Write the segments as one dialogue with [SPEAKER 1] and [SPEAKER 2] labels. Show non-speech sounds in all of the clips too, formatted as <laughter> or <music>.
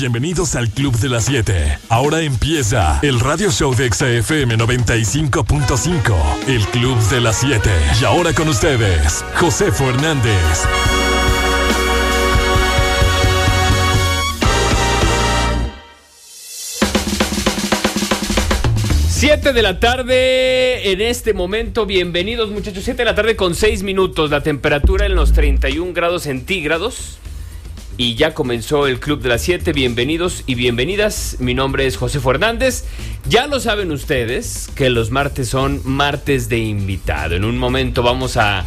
[SPEAKER 1] bienvenidos al Club de las 7. Ahora empieza el radio show de XFM 95.5, el Club de las 7. Y ahora con ustedes, José Hernández.
[SPEAKER 2] Siete de la tarde en este momento, bienvenidos muchachos, Siete de la tarde con seis minutos, la temperatura en los 31 grados centígrados y ya comenzó el Club de las 7. Bienvenidos y bienvenidas. Mi nombre es José Fernández. Ya lo saben ustedes que los martes son martes de invitado. En un momento vamos a,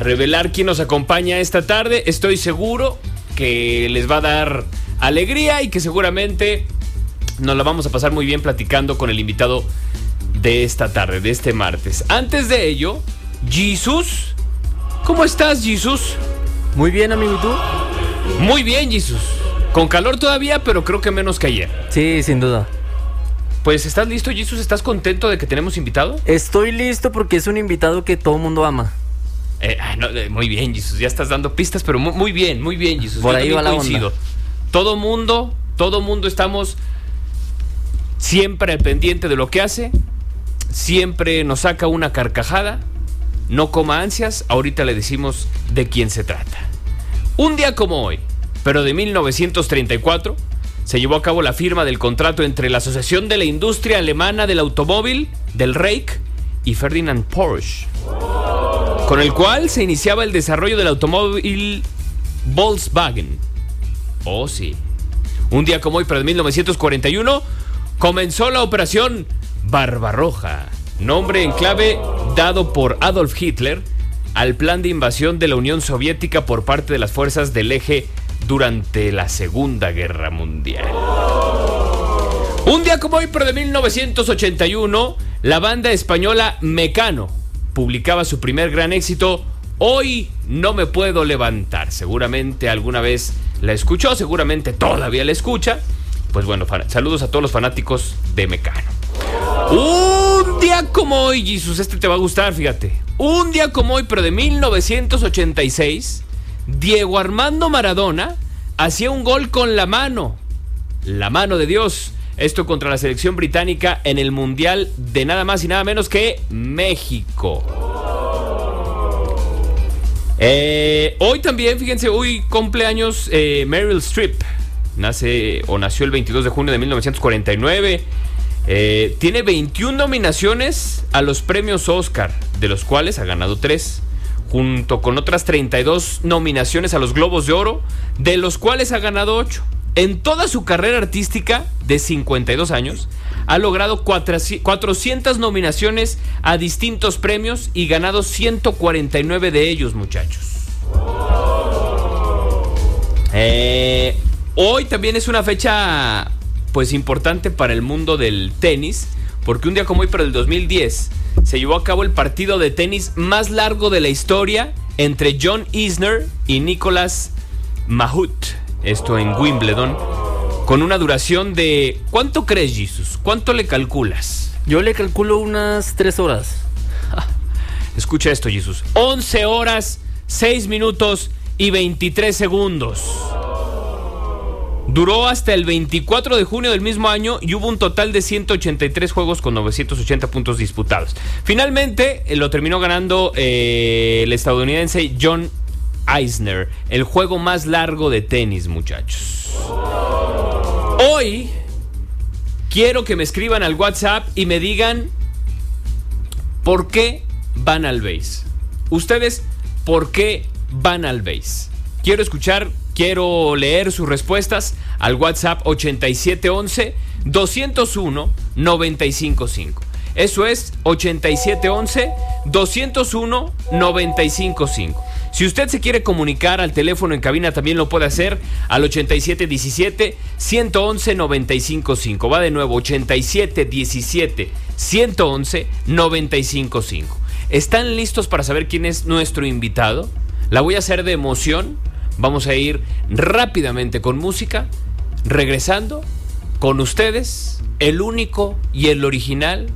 [SPEAKER 2] revelar quién nos acompaña esta tarde. Estoy seguro que les va a dar alegría y que seguramente nos la vamos a pasar muy bien platicando con el invitado de esta tarde, de este martes. Antes de ello, Jesús. ¿Cómo estás, Jesús?
[SPEAKER 3] Muy bien, amigo, ¿y tú?
[SPEAKER 2] Muy bien, Jesús. Con calor todavía, pero creo que menos que ayer.
[SPEAKER 3] Sí, sin duda.
[SPEAKER 2] Pues, ¿estás listo, Jesús? ¿Estás contento de que tenemos invitado?
[SPEAKER 3] Estoy listo porque es un invitado que todo el mundo ama.
[SPEAKER 2] Eh, ah, no, eh, muy bien, Jesús. Ya estás dando pistas, pero muy, muy bien, muy bien, Jesús.
[SPEAKER 3] Por
[SPEAKER 2] Yo
[SPEAKER 3] ahí va la
[SPEAKER 2] coincido.
[SPEAKER 3] onda.
[SPEAKER 2] Todo mundo, todo mundo estamos siempre al pendiente de lo que hace. Siempre nos saca una carcajada. No coma ansias. Ahorita le decimos de quién se trata. Un día como hoy, pero de 1934, se llevó a cabo la firma del contrato entre la Asociación de la Industria Alemana del Automóvil, del Reich, y Ferdinand Porsche, con el cual se iniciaba el desarrollo del automóvil Volkswagen. Oh, sí. Un día como hoy, pero de 1941, comenzó la operación Barbarroja, nombre en clave dado por Adolf Hitler al plan de invasión de la Unión Soviética por parte de las fuerzas del eje durante la Segunda Guerra Mundial. Un día como hoy, pero de 1981, la banda española Mecano publicaba su primer gran éxito, Hoy no me puedo levantar. Seguramente alguna vez la escuchó, seguramente todavía la escucha. Pues bueno, saludos a todos los fanáticos de Mecano. Un día como hoy, Jesús, este te va a gustar, fíjate. Un día como hoy, pero de 1986, Diego Armando Maradona hacía un gol con la mano. La mano de Dios. Esto contra la selección británica en el Mundial de nada más y nada menos que México. Eh, hoy también, fíjense, hoy cumpleaños eh, Meryl Streep. Nace o nació el 22 de junio de 1949. Eh, tiene 21 nominaciones a los premios Oscar, de los cuales ha ganado 3. Junto con otras 32 nominaciones a los Globos de Oro, de los cuales ha ganado 8. En toda su carrera artística de 52 años, ha logrado 400 nominaciones a distintos premios y ganado 149 de ellos, muchachos. Eh, hoy también es una fecha pues importante para el mundo del tenis, porque un día como hoy, pero del 2010, se llevó a cabo el partido de tenis más largo de la historia entre John Isner y Nicolas Mahut, esto en Wimbledon, con una duración de... ¿Cuánto crees, Jesus? ¿Cuánto le calculas?
[SPEAKER 3] Yo le calculo unas tres horas. <laughs>
[SPEAKER 2] Escucha esto, Jesus. 11 horas, 6 minutos y 23 segundos. Duró hasta el 24 de junio del mismo año y hubo un total de 183 juegos con 980 puntos disputados. Finalmente eh, lo terminó ganando eh, el estadounidense John Eisner, el juego más largo de tenis, muchachos. Hoy quiero que me escriban al WhatsApp y me digan ¿Por qué van al base? Ustedes, ¿por qué van al base? Quiero escuchar, quiero leer sus respuestas al WhatsApp 8711 201 955. Eso es 8711 201 955. Si usted se quiere comunicar al teléfono en cabina, también lo puede hacer al 8717 111 955. Va de nuevo, 8717 111 955. ¿Están listos para saber quién es nuestro invitado? La voy a hacer de emoción. Vamos a ir rápidamente con música. Regresando con ustedes, el único y el original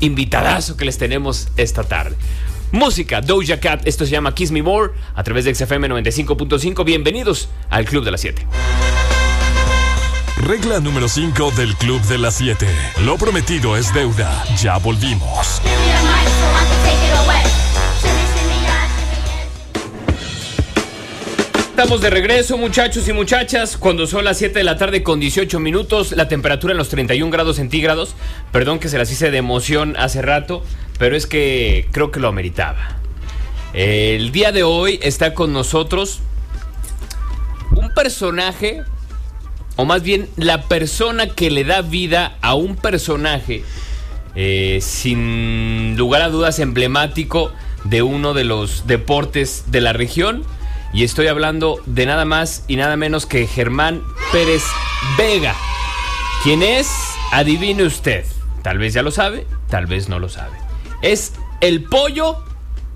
[SPEAKER 2] invitadazo que les tenemos esta tarde. Música, Doja Cat, esto se llama Kiss Me More a través de XFM 95.5. Bienvenidos al Club de las 7.
[SPEAKER 1] Regla número 5 del Club de las 7. Lo prometido es deuda. Ya volvimos.
[SPEAKER 2] Estamos de regreso, muchachos y muchachas, cuando son las 7 de la tarde con 18 minutos, la temperatura en los 31 grados centígrados. Perdón que se las hice de emoción hace rato, pero es que creo que lo ameritaba. El día de hoy está con nosotros un personaje, o más bien la persona que le da vida a un personaje, eh, sin lugar a dudas emblemático de uno de los deportes de la región y estoy hablando de nada más y nada menos que Germán Pérez Vega. ¿Quién es? Adivine usted. Tal vez ya lo sabe, tal vez no lo sabe. Es el pollo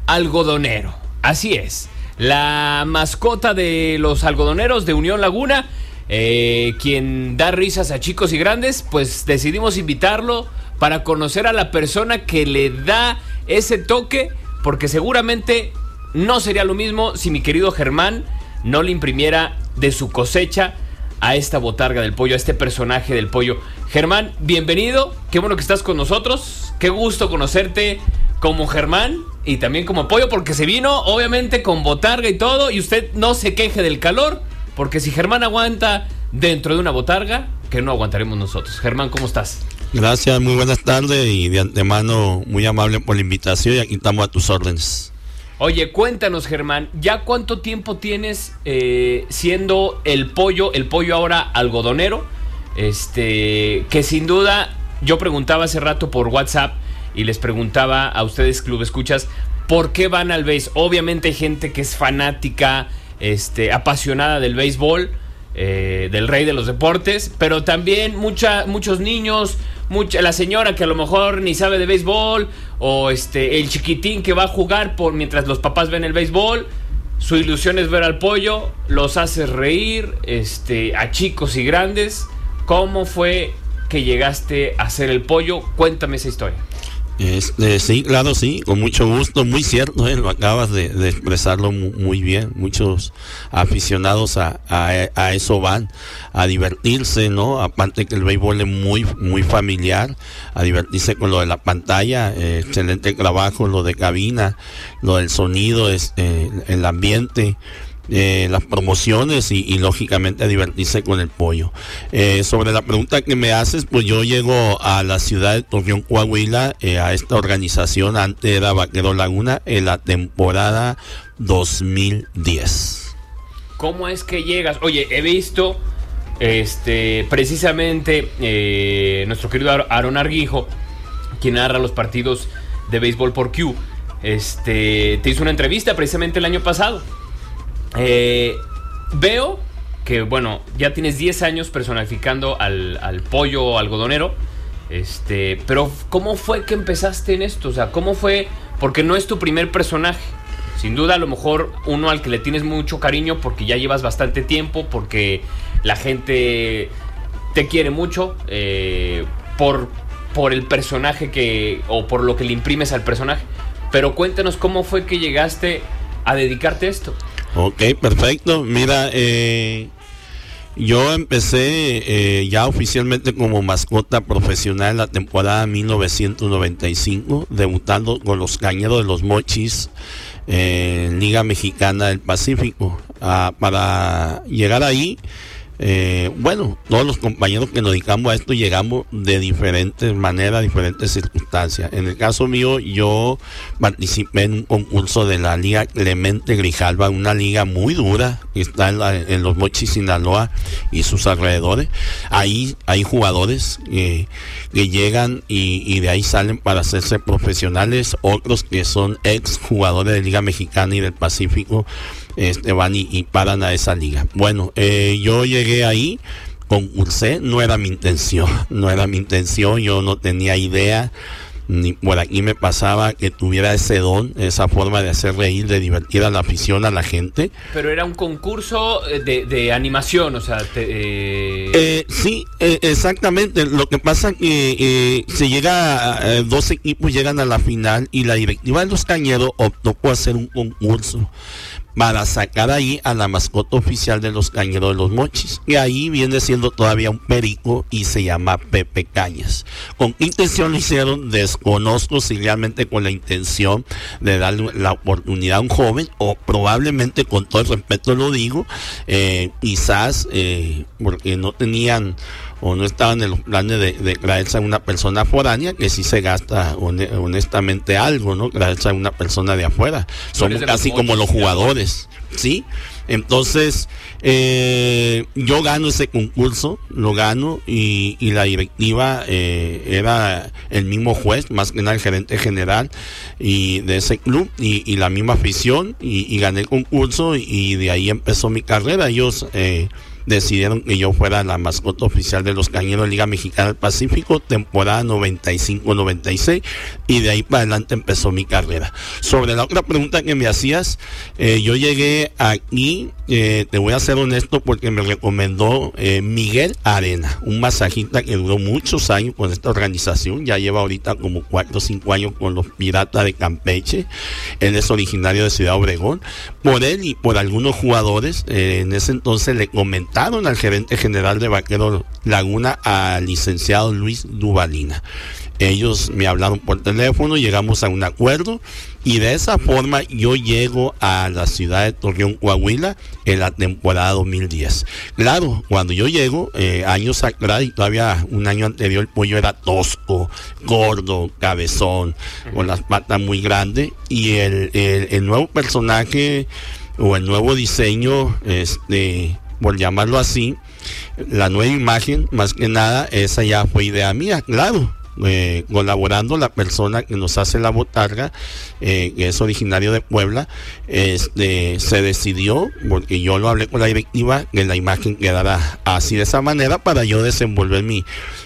[SPEAKER 2] algodonero. Así es. La mascota de los algodoneros de Unión Laguna. Eh, quien da risas a chicos y grandes, pues decidimos invitarlo para conocer a la persona que le da ese toque, porque seguramente no sería lo mismo si mi querido Germán no le imprimiera de su cosecha a esta botarga del pollo, a este personaje del pollo. Germán, bienvenido, qué bueno que estás con nosotros, qué gusto conocerte como Germán y también como pollo, porque se vino obviamente con botarga y todo, y usted no se queje del calor, porque si Germán aguanta dentro de una botarga, que no aguantaremos nosotros. Germán, ¿cómo estás?
[SPEAKER 4] Gracias, muy buenas tardes y de antemano muy amable por la invitación y aquí estamos a tus órdenes.
[SPEAKER 2] Oye, cuéntanos, Germán, ¿ya cuánto tiempo tienes eh, siendo el pollo, el pollo ahora algodonero? Este, que sin duda, yo preguntaba hace rato por WhatsApp y les preguntaba a ustedes, Club Escuchas, ¿por qué van al béis? Obviamente hay gente que es fanática, este, apasionada del béisbol, eh, del rey de los deportes, pero también mucha, muchos niños, mucha, la señora que a lo mejor ni sabe de béisbol, o este, el chiquitín que va a jugar por mientras los papás ven el béisbol. Su ilusión es ver al pollo, los hace reír, este, a chicos y grandes. ¿Cómo fue que llegaste a ser el pollo? Cuéntame esa historia.
[SPEAKER 4] Este, sí, claro, sí, con mucho gusto, muy cierto, ¿eh? lo acabas de, expresarlo muy, bien. Muchos aficionados a, eso van a divertirse, ¿no? Aparte que el béisbol es muy, muy familiar, a divertirse con lo de la pantalla, eh, excelente trabajo, lo de cabina, lo del sonido, es, eh, el ambiente. Eh, las promociones y, lógicamente a divertirse con el pollo. Eh, sobre la pregunta que me haces, pues yo llego a la ciudad de Torreón, Coahuila, eh, a esta organización, antes era Vaquero Laguna, en la temporada 2010.
[SPEAKER 2] ¿Cómo es que llegas? Oye, he visto este precisamente nuestro querido Aaron Arguijo, quien narra los partidos de béisbol por Q, este, te hizo una entrevista precisamente el año pasado eh, veo que, bueno, ya tienes 10 años personificando al, pollo algodonero. Este, pero ¿cómo fue que empezaste en esto? O sea, ¿cómo fue? Porque no es tu primer personaje. Sin duda, a lo mejor uno al que le tienes mucho cariño porque ya llevas bastante tiempo, porque la gente te quiere mucho eh, por, por el personaje que, o por lo que le imprimes al personaje. Pero cuéntanos cómo fue que llegaste a dedicarte a esto.
[SPEAKER 4] Ok, perfecto. Mira, eh, yo empecé eh, ya oficialmente como mascota profesional en la temporada 1995, debutando con los Cañeros de los Mochis en Liga Mexicana del Pacífico. Ah, para llegar ahí, eh, bueno, todos los compañeros que nos dedicamos a esto llegamos de diferentes maneras, diferentes circunstancias. En el caso mío, yo participé en un concurso de la Liga Clemente Grijalva, una liga muy dura que está en, los Mochis, Sinaloa y sus alrededores. Ahí hay jugadores que llegan y, y, de ahí salen para hacerse profesionales, otros que son ex jugadores de Liga Mexicana y del Pacífico este, van y, paran a esa liga. Bueno, eh, yo llegué ahí, concursé, no era mi intención, <laughs> no era mi intención, yo no tenía idea ni por aquí me pasaba que tuviera ese don, esa forma de hacer reír, de divertir a la afición, a la gente.
[SPEAKER 2] Pero era un concurso eh, de, animación, o sea...
[SPEAKER 4] Eh, eh... sí, exactamente. Lo que pasa que se llega, dos equipos llegan a la final y la directiva de los Cañeros optó por hacer un concurso para sacar ahí a la mascota oficial de los cañeros de los mochis. Y ahí viene siendo todavía un perico y se llama Pepe Cañas. ¿Con qué intención lo hicieron? Desconozco si realmente con la intención de darle la oportunidad a un joven o probablemente con todo el respeto lo digo, eh, quizás eh, porque no tenían o no estaban en los planes de, de traerse a una persona foránea que sí se gasta honestamente algo, ¿no? Traerse a una persona de afuera. Somos casi como los jugadores, ¿sí? Entonces, eh, yo gano ese concurso, lo gano y, la directiva eh, era el mismo juez, más que nada el gerente general y de ese club y, la misma afición y, gané el concurso y, de ahí empezó mi carrera. Ellos eh, decidieron que yo fuera la mascota oficial de los Cañeros Liga Mexicana del Pacífico, temporada 95-96, y de ahí para adelante empezó mi carrera. Sobre la otra pregunta que me hacías, eh, yo llegué aquí, eh, te voy a ser honesto, porque me recomendó eh, Miguel Arena, un masajista que duró muchos años con esta organización, ya lleva ahorita como 4 o 5 años con los Piratas de Campeche, él es originario de Ciudad Obregón, por él y por algunos jugadores, en ese entonces le comenté al gerente general de Vaquero Laguna, al licenciado Luis Duvalina. Ellos me hablaron por teléfono, llegamos a un acuerdo y de esa forma yo llego a la ciudad de Torreón, Coahuila en la temporada 2010. Claro, cuando yo llego, eh, años atrás y todavía un año anterior, el pollo era tosco, gordo, cabezón, con las patas muy grandes y el, el nuevo personaje o el nuevo diseño, este por llamarlo así, la nueva imagen, más que nada, esa ya fue idea mía, claro. Eh, colaborando la persona que nos hace la botarga, eh, que es originario de Puebla, este, se decidió, porque yo lo hablé con la directiva, que la imagen quedara así de esa manera para yo desenvolver mi,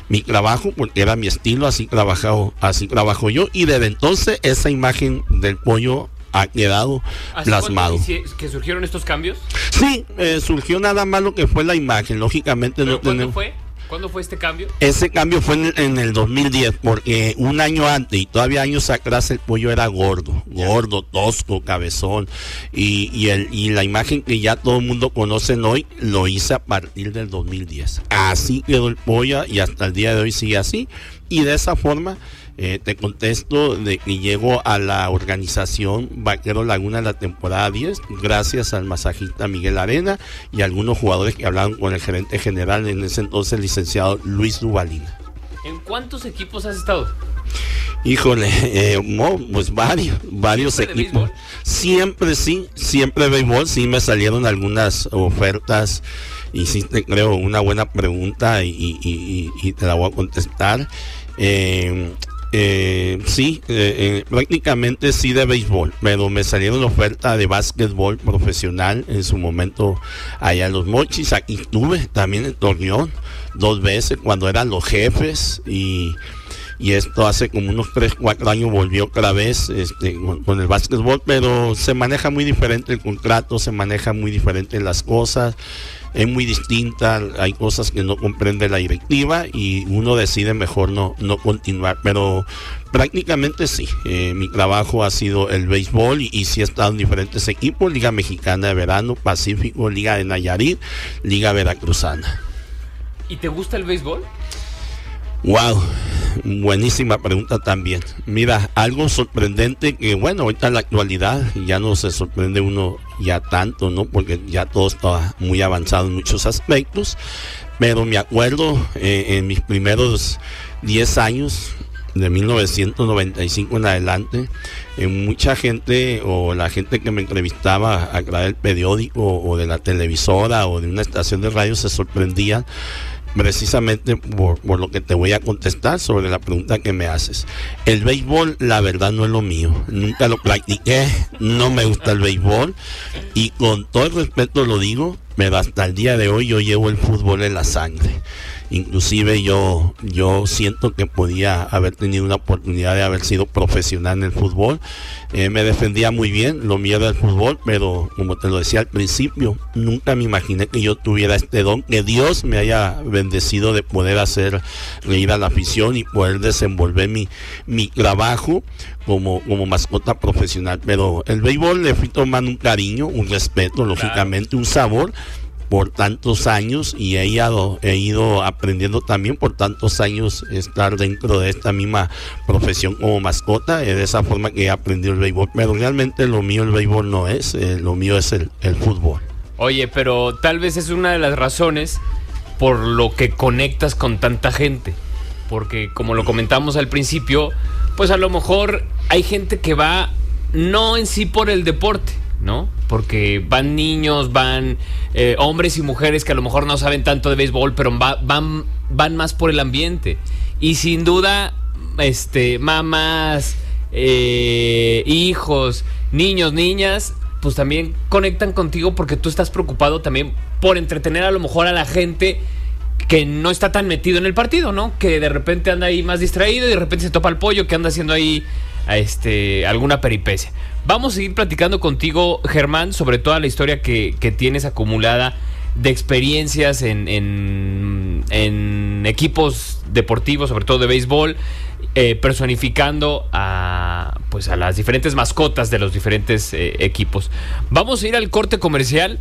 [SPEAKER 4] mi trabajo, porque era mi estilo, así trabajado, así trabajo yo, y desde entonces esa imagen del pollo ha quedado plasmado.
[SPEAKER 2] ¿Que surgieron estos cambios?
[SPEAKER 4] Sí, eh, surgió nada más lo que fue la imagen. Lógicamente no
[SPEAKER 2] ¿cuándo fue? ¿Cuándo fue este cambio?
[SPEAKER 4] Ese cambio fue en, el 2010, porque un año antes y todavía años atrás el pollo era gordo, gordo, tosco, cabezón. Y, y, el, y la imagen que ya todo el mundo conoce hoy lo hice a partir del 2010. Así quedó el pollo y hasta el día de hoy sigue así. Y de esa forma eh, te contesto de que llego a la organización Vaquero Laguna la temporada 10 gracias al masajista Miguel Arena y algunos jugadores que hablaron con el gerente general en ese entonces, licenciado Luis Duvalina.
[SPEAKER 2] ¿En cuántos equipos has estado?
[SPEAKER 4] Híjole, eh, pues varios, varios equipos. Siempre sí, siempre béisbol, sí me salieron algunas ofertas. Hiciste, creo, una buena pregunta y, y te la voy a contestar. Eh, eh, sí, eh, eh, prácticamente sí de béisbol, pero me salieron oferta de básquetbol profesional en su momento allá en los Mochis. Aquí estuve también en Torreón dos veces cuando eran los jefes y, esto hace como unos 3, 4 años volvió otra vez este, con, con, el básquetbol, pero se maneja muy diferente el contrato, se maneja muy diferente las cosas es muy distinta, hay cosas que no comprende la directiva y uno decide mejor no, no continuar, pero prácticamente sí, eh, mi trabajo ha sido el béisbol y, sí he estado en diferentes equipos, Liga Mexicana de Verano, Pacífico, Liga de Nayarit, Liga Veracruzana.
[SPEAKER 2] ¿Y te gusta el béisbol?
[SPEAKER 4] Wow, buenísima pregunta también. Mira, algo sorprendente que bueno, ahorita en la actualidad ya no se sorprende uno ya tanto, ¿no? Porque ya todo está muy avanzado en muchos aspectos. Pero me acuerdo eh, en mis primeros 10 años, de 1995 en adelante, eh, mucha gente o la gente que me entrevistaba a través del periódico o de la televisora o de una estación de radio se sorprendía precisamente por, lo que te voy a contestar sobre la pregunta que me haces. El béisbol, la verdad, no es lo mío. Nunca lo practiqué, no me gusta el béisbol y con todo el respeto lo digo, pero hasta el día de hoy yo llevo el fútbol en la sangre. Inclusive yo, yo siento que podía haber tenido una oportunidad de haber sido profesional en el fútbol. Eh, me defendía muy bien, lo mío era el fútbol, pero como te lo decía al principio, nunca me imaginé que yo tuviera este don, que Dios me haya bendecido de poder hacer reír a la afición y poder desenvolver mi, mi trabajo como, como mascota profesional. Pero el béisbol le fui tomando un cariño, un respeto, lógicamente, un sabor por tantos años y he ido, he ido aprendiendo también por tantos años estar dentro de esta misma profesión como mascota. Es de esa forma que he aprendido el béisbol. Pero realmente lo mío el béisbol no es, eh, lo mío es el, el fútbol.
[SPEAKER 2] Oye, pero tal vez es una de las razones por lo que conectas con tanta gente. Porque como lo comentamos al principio, pues a lo mejor hay gente que va no en sí por el deporte, ¿no? Porque van niños, van eh, hombres y mujeres que a lo mejor no saben tanto de béisbol, pero va- van, van más por el ambiente. Y sin duda, este, mamás, eh, hijos, niños, niñas, pues también conectan contigo porque tú estás preocupado también por entretener a lo mejor a la gente que no está tan metido en el partido, ¿no? Que de repente anda ahí más distraído y de repente se topa el pollo que anda haciendo ahí a este, alguna peripecia. Vamos a seguir platicando contigo, Germán, sobre toda la historia que, que tienes acumulada de experiencias en, en- equipos deportivos, sobre todo de béisbol, eh, personificando a, pues, a las diferentes mascotas de los diferentes eh, equipos. Vamos a ir al corte comercial.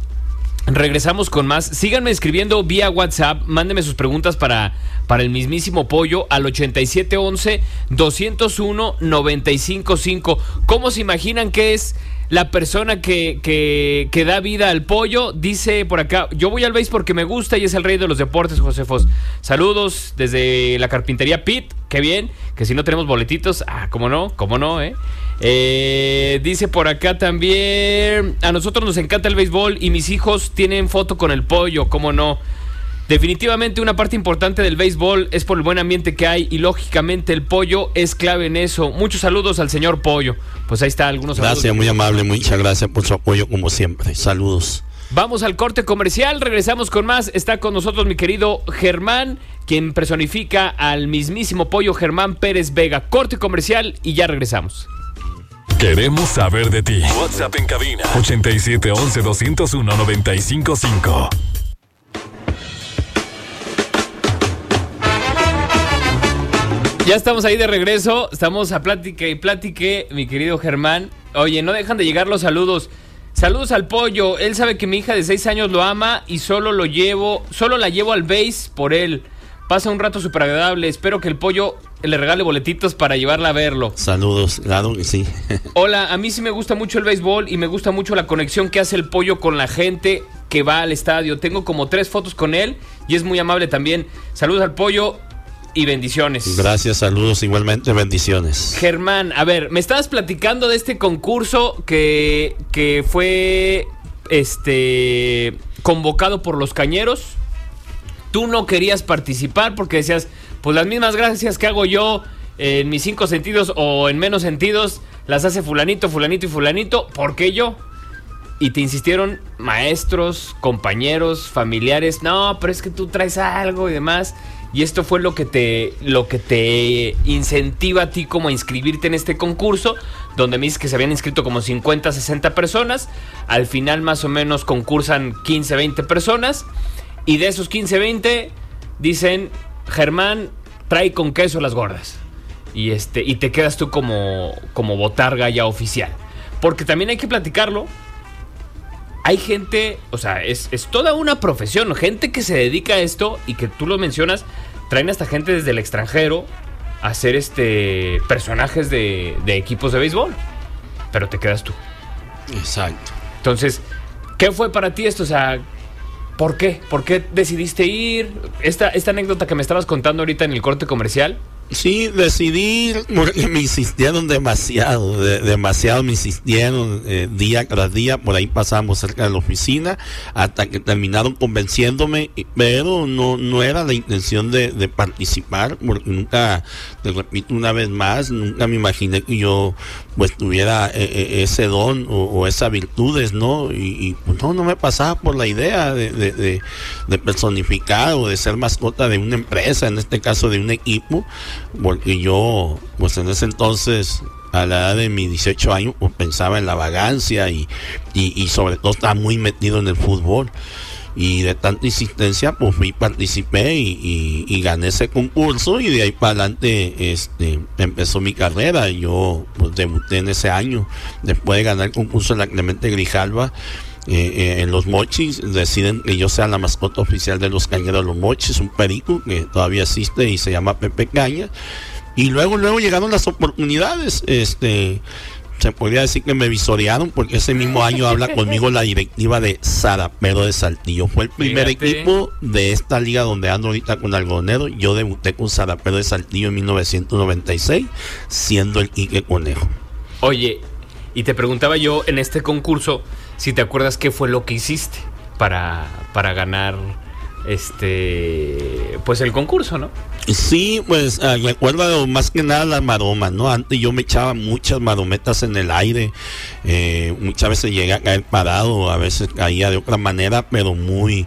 [SPEAKER 2] Regresamos con más. Síganme escribiendo vía WhatsApp. Mándenme sus preguntas para, para el mismísimo pollo al 8711-201-955. ¿Cómo se imaginan que es la persona que, que, que da vida al pollo? Dice por acá, yo voy al base porque me gusta y es el rey de los deportes, Josefos. Saludos desde la carpintería Pit. Qué bien. Que si no tenemos boletitos, ah, cómo no, cómo no, ¿eh? Eh, dice por acá también, a nosotros nos encanta el béisbol y mis hijos tienen foto con el pollo, cómo no. Definitivamente una parte importante del béisbol es por el buen ambiente que hay y lógicamente el pollo es clave en eso. Muchos saludos al señor pollo. Pues ahí está algunos saludos.
[SPEAKER 4] Gracias, muy amable, muchas gracias por su apoyo como siempre. Saludos.
[SPEAKER 2] Vamos al corte comercial, regresamos con más. Está con nosotros mi querido Germán, quien personifica al mismísimo pollo Germán Pérez Vega. Corte comercial y ya regresamos.
[SPEAKER 1] Queremos saber de ti. WhatsApp en cabina 8711 201 955.
[SPEAKER 2] Ya estamos ahí de regreso, estamos a plática y plátique, mi querido Germán. Oye, no dejan de llegar los saludos. Saludos al pollo, él sabe que mi hija de 6 años lo ama y solo lo llevo, solo la llevo al base por él. Pasa un rato súper agradable, espero que el pollo le regale boletitos para llevarla a verlo.
[SPEAKER 4] Saludos, claro que sí. <laughs>
[SPEAKER 2] Hola, a mí sí me gusta mucho el béisbol y me gusta mucho la conexión que hace el pollo con la gente que va al estadio. Tengo como tres fotos con él y es muy amable también. Saludos al pollo y bendiciones.
[SPEAKER 4] Gracias, saludos igualmente, bendiciones.
[SPEAKER 2] Germán, a ver, me estabas platicando de este concurso que, que fue este convocado por los cañeros. Tú no querías participar porque decías, pues las mismas gracias que hago yo en mis cinco sentidos o en menos sentidos, las hace fulanito, fulanito y fulanito, ¿por qué yo? Y te insistieron maestros, compañeros, familiares, no, pero es que tú traes algo y demás. Y esto fue lo que te lo que te incentiva a ti como a inscribirte en este concurso, donde me dices que se habían inscrito como 50, 60 personas. Al final más o menos concursan 15, 20 personas. Y de esos 15, 20 dicen, Germán, trae con queso las gordas. Y, este, y te quedas tú como, como botarga ya oficial. Porque también hay que platicarlo. Hay gente, o sea, es, es toda una profesión, gente que se dedica a esto y que tú lo mencionas, traen hasta gente desde el extranjero a hacer este personajes de, de equipos de béisbol. Pero te quedas tú.
[SPEAKER 4] Exacto.
[SPEAKER 2] Entonces, ¿qué fue para ti esto? O sea, ¿por qué? ¿Por qué decidiste ir? Esta, esta anécdota que me estabas contando ahorita en el corte comercial,
[SPEAKER 4] Sí, decidí, porque <laughs> me insistieron demasiado, de- demasiado me insistieron eh, día tras día, por ahí pasamos cerca de la oficina, hasta que terminaron convenciéndome, pero no, no era la intención de, participar, porque nunca, te repito una vez más, nunca me imaginé que yo pues tuviera eh, eh, ese don o, esas virtudes, ¿no? Y, pues no, no me pasaba por la idea de, de- de- de personificar o de ser mascota de una empresa, en este caso de un equipo, porque yo, pues en ese entonces, a la edad de mis 18 años, pues pensaba en la vagancia y, y, sobre todo estaba muy metido en el fútbol. Y de tanta insistencia, pues fui, participé y, y- y gané ese concurso y de ahí para adelante este, empezó mi carrera. Yo pues, debuté en ese año, después de ganar el concurso de la Clemente Grijalva. Eh, eh, en los mochis deciden que yo sea la mascota oficial de los cañeros de los mochis, un perico que todavía existe y se llama Pepe Caña. Y luego, luego llegaron las oportunidades. Este, se podría decir que me visorearon porque ese mismo año habla <laughs> conmigo la directiva de Sarapero de Saltillo. Fue el primer
[SPEAKER 2] Fíjate.
[SPEAKER 4] equipo de esta liga donde ando ahorita con Algonero. Yo debuté con Sarapero de Saltillo en 1996, siendo el Quique Conejo.
[SPEAKER 2] Oye, y te preguntaba yo en este concurso si te acuerdas qué fue lo que hiciste para, para ganar este pues el concurso, ¿no?
[SPEAKER 4] Sí, pues ah, recuerdo más que nada las maromas, ¿no? Antes yo me echaba muchas marometas en el aire, eh, muchas veces llegué a caer parado, a veces caía de otra manera, pero muy,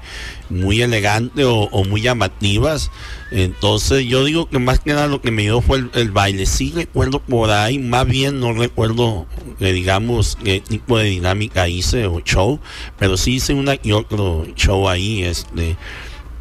[SPEAKER 4] muy elegante o, muy llamativas. Entonces yo digo que más que nada lo que me dio fue el, baile. Sí recuerdo por ahí, más bien no recuerdo, eh, digamos, qué tipo de dinámica hice o show, pero sí hice una y otro show ahí, este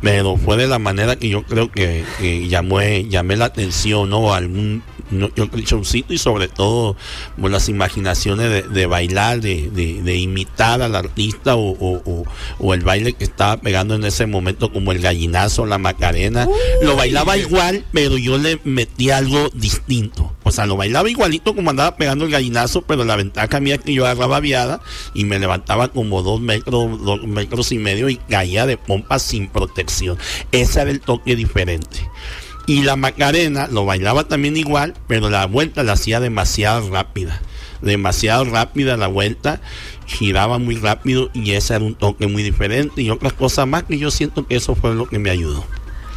[SPEAKER 4] pero fue de la manera que yo creo que, que llamé, llamé la atención, ¿no? Algún no, yo showcito y sobre todo por las imaginaciones de, de bailar, de, de- de imitar al artista o, o- o- o el baile que estaba pegando en ese momento, como el gallinazo, la macarena. Lo bailaba igual, pero yo le metí algo distinto. O sea, lo bailaba igualito como andaba pegando el gallinazo, pero la ventaja mía es que yo agarraba viada y me levantaba como dos metros, dos metros y medio y caía de pompa sin protección. Ese era el toque diferente. Y la Macarena lo bailaba también igual, pero la vuelta la hacía demasiado rápida. Demasiado rápida la vuelta, giraba muy rápido y ese era un toque muy diferente y otras cosas más que yo siento que eso fue lo que me ayudó.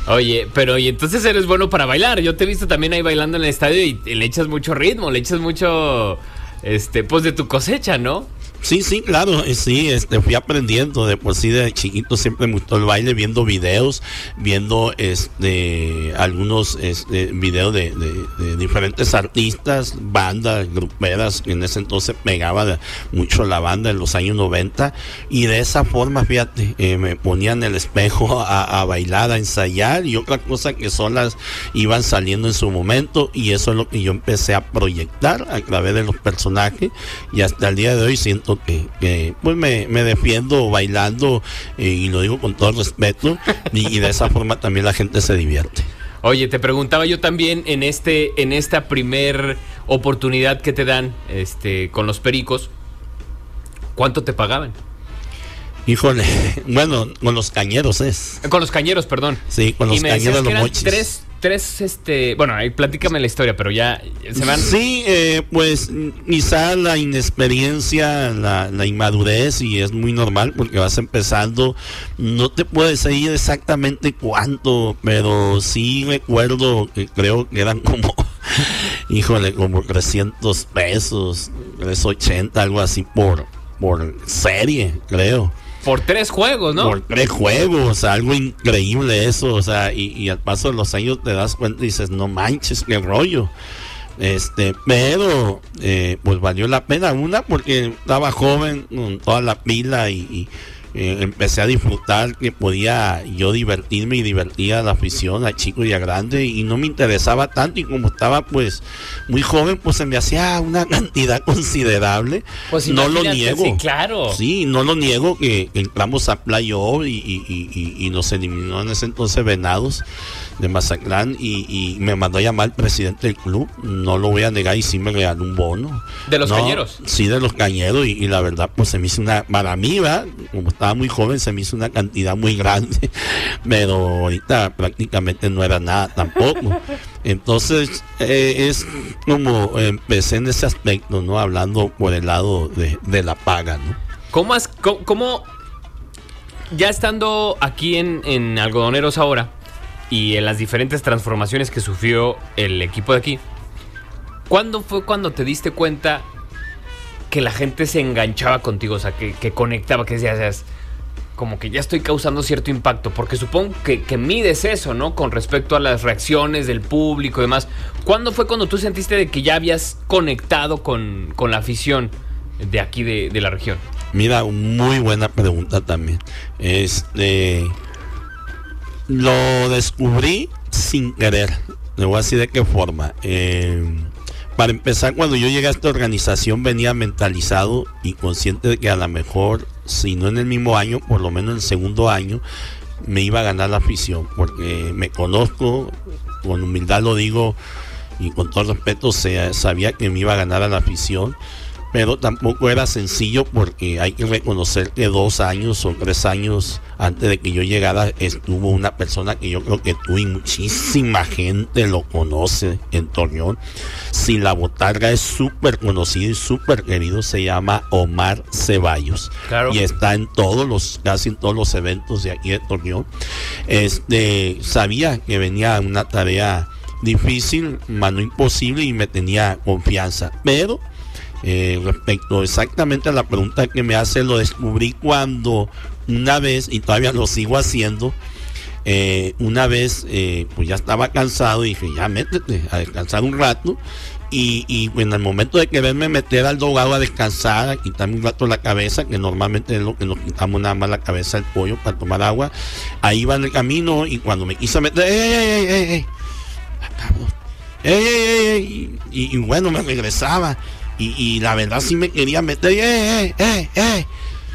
[SPEAKER 2] Oye, pero y entonces eres bueno para bailar. Yo te he visto también ahí bailando en el estadio y, le echas mucho ritmo, le echas mucho este pues de tu cosecha, ¿no?
[SPEAKER 4] Sí, sí, claro, eh, sí, este, fui aprendiendo de por sí de chiquito siempre me gustó el baile, viendo videos, viendo este algunos este, videos de, de- diferentes artistas, bandas, gruperas, en ese entonces pegaba mucho la banda en los años 90 y de esa forma, fíjate, eh, me ponía en el espejo <laughs> a, a bailar, a ensayar y otra cosa que solas iban saliendo en su momento y eso es lo que yo empecé a proyectar a través de los personajes y hasta el día de hoy siento que, que, pues me, me defiendo bailando eh, y lo digo con todo respeto y, y de esa forma también la gente se divierte.
[SPEAKER 2] Oye, te preguntaba yo también en este en esta primer oportunidad que te dan este con los pericos, ¿cuánto te pagaban?
[SPEAKER 4] Híjole, <laughs> bueno, con los cañeros es.
[SPEAKER 2] Con los cañeros, perdón.
[SPEAKER 4] Sí, con los
[SPEAKER 2] y me
[SPEAKER 4] cañeros los mochis.
[SPEAKER 2] tres tres este, bueno, ahí platícame la historia, pero ya se van
[SPEAKER 4] Sí, eh, pues quizá la inexperiencia, la, la inmadurez, y es muy normal porque vas empezando. No te puedo decir exactamente cuánto, pero sí recuerdo que creo que eran como, <laughs> híjole, como 300 pesos, 380, algo así por, por serie, creo.
[SPEAKER 2] Por tres juegos, ¿no?
[SPEAKER 4] Por tres juegos, algo increíble eso, o sea, y, al paso de los años te das cuenta y dices, no manches, qué rollo. Este, pero eh, pues valió la pena una porque estaba joven con toda la pila y, eh, empecé a disfrutar que podía yo divertirme y divertía a la afición, a chico y a grande y no me interesaba tanto y como estaba pues muy joven pues se me hacía una <laughs> cantidad considerable.
[SPEAKER 2] Pues
[SPEAKER 4] no lo niego.
[SPEAKER 2] sí, claro.
[SPEAKER 4] Sí, no lo niego que entramos a playoff y, y, y- y nos eliminó en ese entonces Venados de Mazatlán y, y me mandó a llamar el presidente del club. No lo voy a negar y sí me regaló un bono.
[SPEAKER 2] ¿De los
[SPEAKER 4] No,
[SPEAKER 2] cañeros?
[SPEAKER 4] Sí, de los cañeros y, y la verdad pues se me hizo una para mí, ¿verdad? como estaba muy joven se me hizo una cantidad muy grande, <laughs> pero ahorita prácticamente no era nada tampoco. Entonces eh, es como empecé en ese aspecto, ¿no? Hablando por el lado de, de la paga, ¿no?
[SPEAKER 2] ¿Cómo, has- cómo- cómo- ya estando aquí en, en Algodoneros ahora y en las diferentes transformaciones que sufrió el equipo de aquí, ¿cuándo fue cuando te diste cuenta que la gente se enganchaba contigo? O sea, que, que conectaba, que decías, como que ya estoy causando cierto impacto, porque supongo que, mides eso, ¿no? Con respecto a las reacciones del público y demás. ¿Cuándo fue cuando tú sentiste de que ya habías conectado con, con la afición de aquí de, de la región?
[SPEAKER 4] Mira, muy buena pregunta también. Este lo descubrí sin querer. Le voy a decir de qué forma. Eh, para empezar, cuando yo llegué a esta organización venía mentalizado y consciente de que a lo mejor, si no en el mismo año, por lo menos en el segundo año, me iba a ganar la afición. Porque me conozco, con humildad lo digo y con todo respeto, se- sabía que me iba a ganar a la afición pero tampoco era sencillo porque hay que reconocer que dos años o tres años antes de que yo llegara estuvo una persona que yo creo que tú y muchísima gente lo conoce en Torreón. Si la botarga es súper conocido y súper querido, se llama Omar Ceballos.
[SPEAKER 2] Claro.
[SPEAKER 4] Y está en todos los, casi en todos los eventos de aquí de Torreón. Este, sabía que venía una tarea difícil, mano imposible y me tenía confianza. Pero eh, respecto exactamente a la pregunta que me hace, lo descubrí cuando una vez, y todavía lo sigo haciendo, eh, una vez eh, pues ya estaba cansado y dije, ya métete a descansar un rato. Y, y en el momento de quererme meter al dogado a descansar, a quitarme un rato la cabeza, que normalmente es lo que nos quitamos nada más la cabeza del pollo para tomar agua, ahí iba en el camino y cuando me quise meter. ¡Ey, ey, ey, ey! Y, y bueno, me regresaba. Y, y la verdad sí me quería meter. ¡Ey, ey, ey, ey!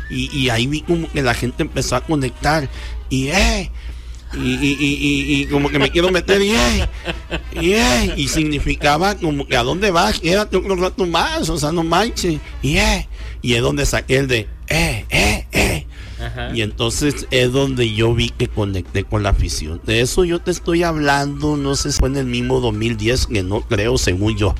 [SPEAKER 4] Y, y ahí vi como que la gente empezó a conectar. Y ¡eh! Y, y, y, como que me quiero meter y ¡eh! Y, ¡eh! significaba como que a dónde vas, quédate otro rato más, o sea, no manches. Y ¡eh! Y es donde saqué el de ¡eh, eh, eh! Y entonces es donde yo vi que conecté con la afición. De eso yo te estoy hablando, no sé si fue en el mismo 2010, que no creo, según yo.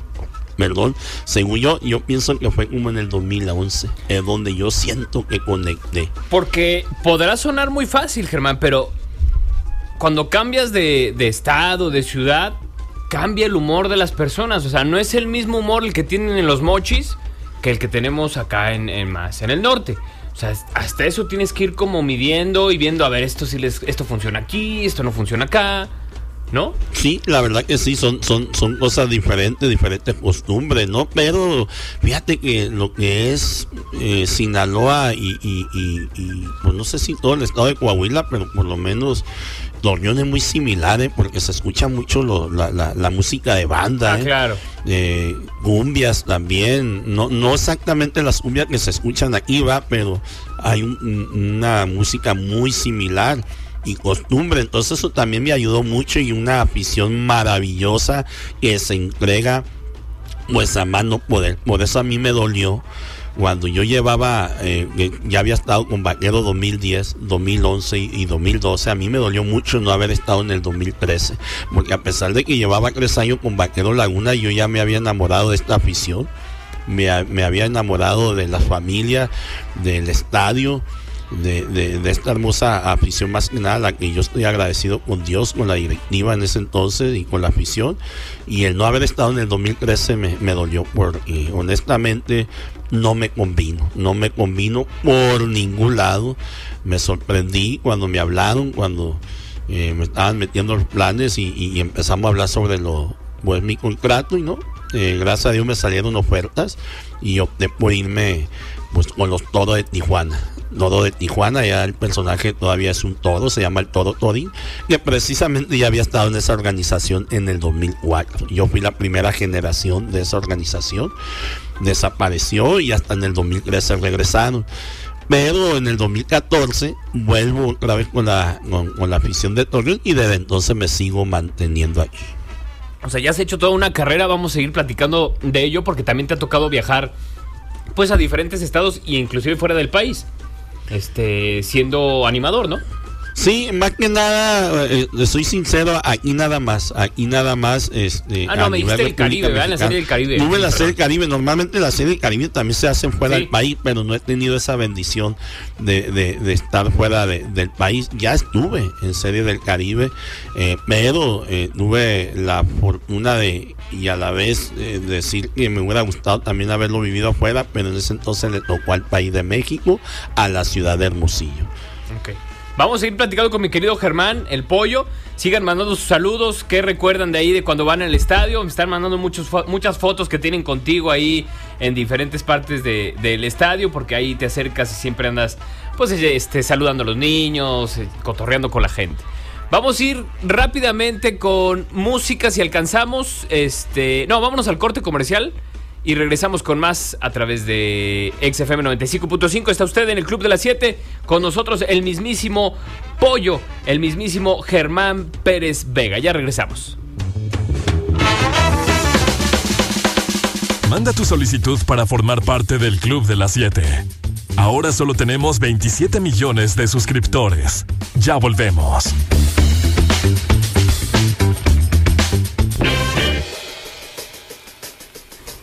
[SPEAKER 4] Perdón, según yo, yo pienso que fue como en el 2011, es donde yo siento que conecté.
[SPEAKER 2] Porque podrá sonar muy fácil, Germán, pero cuando cambias de, de estado, de ciudad, cambia el humor de las personas. O sea, no es el mismo humor el que tienen en los mochis que el que tenemos acá en, en más en el norte. O sea, hasta eso tienes que ir como midiendo y viendo, a ver, esto sí les, esto funciona aquí, esto no funciona acá, ¿no?
[SPEAKER 4] Sí, la verdad que sí, son, son, son cosas diferentes, diferentes costumbres, ¿no? Pero fíjate que lo que es eh, Sinaloa y, y, y- y, pues no sé si todo el estado de Coahuila, pero por lo menos Torreón es muy similar, ¿eh? porque se escucha mucho lo- la, la- la música de banda,
[SPEAKER 2] Ah,
[SPEAKER 4] ¿eh?
[SPEAKER 2] claro.
[SPEAKER 4] eh, cumbias también, no, no exactamente las cumbias que se escuchan aquí, va, pero hay un- un- una música muy similar y costumbre, entonces eso también me ayudó mucho y una afición maravillosa que se entrega pues a más no poder, por eso a mí me dolió cuando yo llevaba, eh, ya había estado con Vaquero 2010, 2011 y, y 2012, a mí me dolió mucho no haber estado en el 2013, porque a pesar de que llevaba tres años con Vaquero Laguna, yo ya me había enamorado de esta afición, me, me había enamorado de la familia, del estadio, de, de- de esta hermosa afición más que nada, la que yo estoy agradecido con Dios, con la directiva en ese entonces y con la afición. Y el no haber estado en el 2013 me, me dolió porque honestamente no me convino, no me convino por ningún lado. Me sorprendí cuando me hablaron, cuando eh, me estaban metiendo los planes y empezamos a hablar sobre lo, pues mi contrato y no. Eh, gracias a Dios me salieron ofertas y opté por irme pues con los toros de Tijuana. Toro de Tijuana, ya el personaje todavía es un toro, se llama el Toro Torín, que precisamente ya había estado en esa organización en el 2004. Yo fui la primera generación de esa organización, desapareció y hasta en el 2013 regresaron. Pero en el 2014 vuelvo otra vez con la, con, con la afición de Torreón y desde entonces me sigo manteniendo aquí.
[SPEAKER 2] O sea, ya has hecho toda una carrera, vamos a seguir platicando de ello porque también te ha tocado viajar pues a diferentes estados e inclusive fuera del país. Este, siendo animador, ¿no?
[SPEAKER 4] Sí, más que nada, eh, eh, soy sincero, aquí nada más, aquí nada más. Este,
[SPEAKER 2] Ah, no, me dijiste el Caribe, ¿verdad? La serie del Caribe.
[SPEAKER 4] Tuve la serie del Caribe, normalmente la serie del Caribe también se hacen fuera
[SPEAKER 2] Sí.
[SPEAKER 4] del país, pero no he tenido esa bendición de, de- de estar fuera de- del país. Ya estuve en serie del Caribe, eh, pero eh, tuve la fortuna de, y a la vez eh, decir que me hubiera gustado también haberlo vivido afuera, pero en ese entonces le tocó al país de México, a la ciudad de Hermosillo.
[SPEAKER 2] Ok. Vamos a ir platicando con mi querido Germán, el pollo. Sigan mandando sus saludos. ¿Qué recuerdan de ahí de cuando van al estadio? Me están mandando muchos muchas fotos que tienen contigo ahí en diferentes partes de- del estadio, porque ahí te acercas y siempre andas, pues, este, saludando a los niños, eh, cotorreando con la gente. Vamos a ir rápidamente con música si alcanzamos. Este, no, vámonos al corte comercial. Y regresamos con más a través de XFM 95.5. Está usted en el Club de las 7. Con nosotros el mismísimo Pollo, el mismísimo Germán Pérez Vega. Ya regresamos.
[SPEAKER 1] Manda tu solicitud para formar parte del Club de las 7. Ahora solo tenemos 27 millones de suscriptores. Ya volvemos.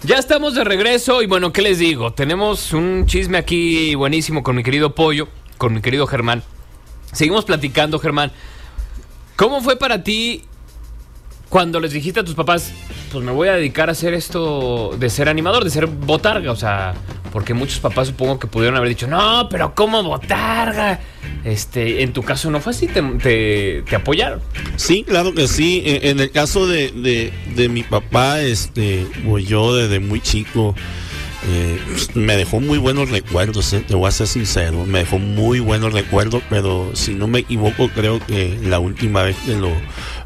[SPEAKER 2] Ya estamos de regreso y bueno, ¿qué les digo? Tenemos un chisme aquí buenísimo con mi querido Pollo, con mi querido Germán. Seguimos platicando, Germán. ¿Cómo fue para ti cuando les dijiste a tus papás, pues me voy a dedicar a hacer esto de ser animador, de ser botarga? O sea, porque muchos papás supongo que pudieron haber dicho, no, pero ¿cómo botarga? Este, en tu caso no fue así, te, apoyaron.
[SPEAKER 4] Sí, claro que sí. En, en el caso de, de- de mi papá, este, pues yo desde muy chico eh, me dejó muy buenos recuerdos, eh, te voy a ser sincero, me dejó muy buenos recuerdos, pero si no me equivoco, creo que la última vez que lo,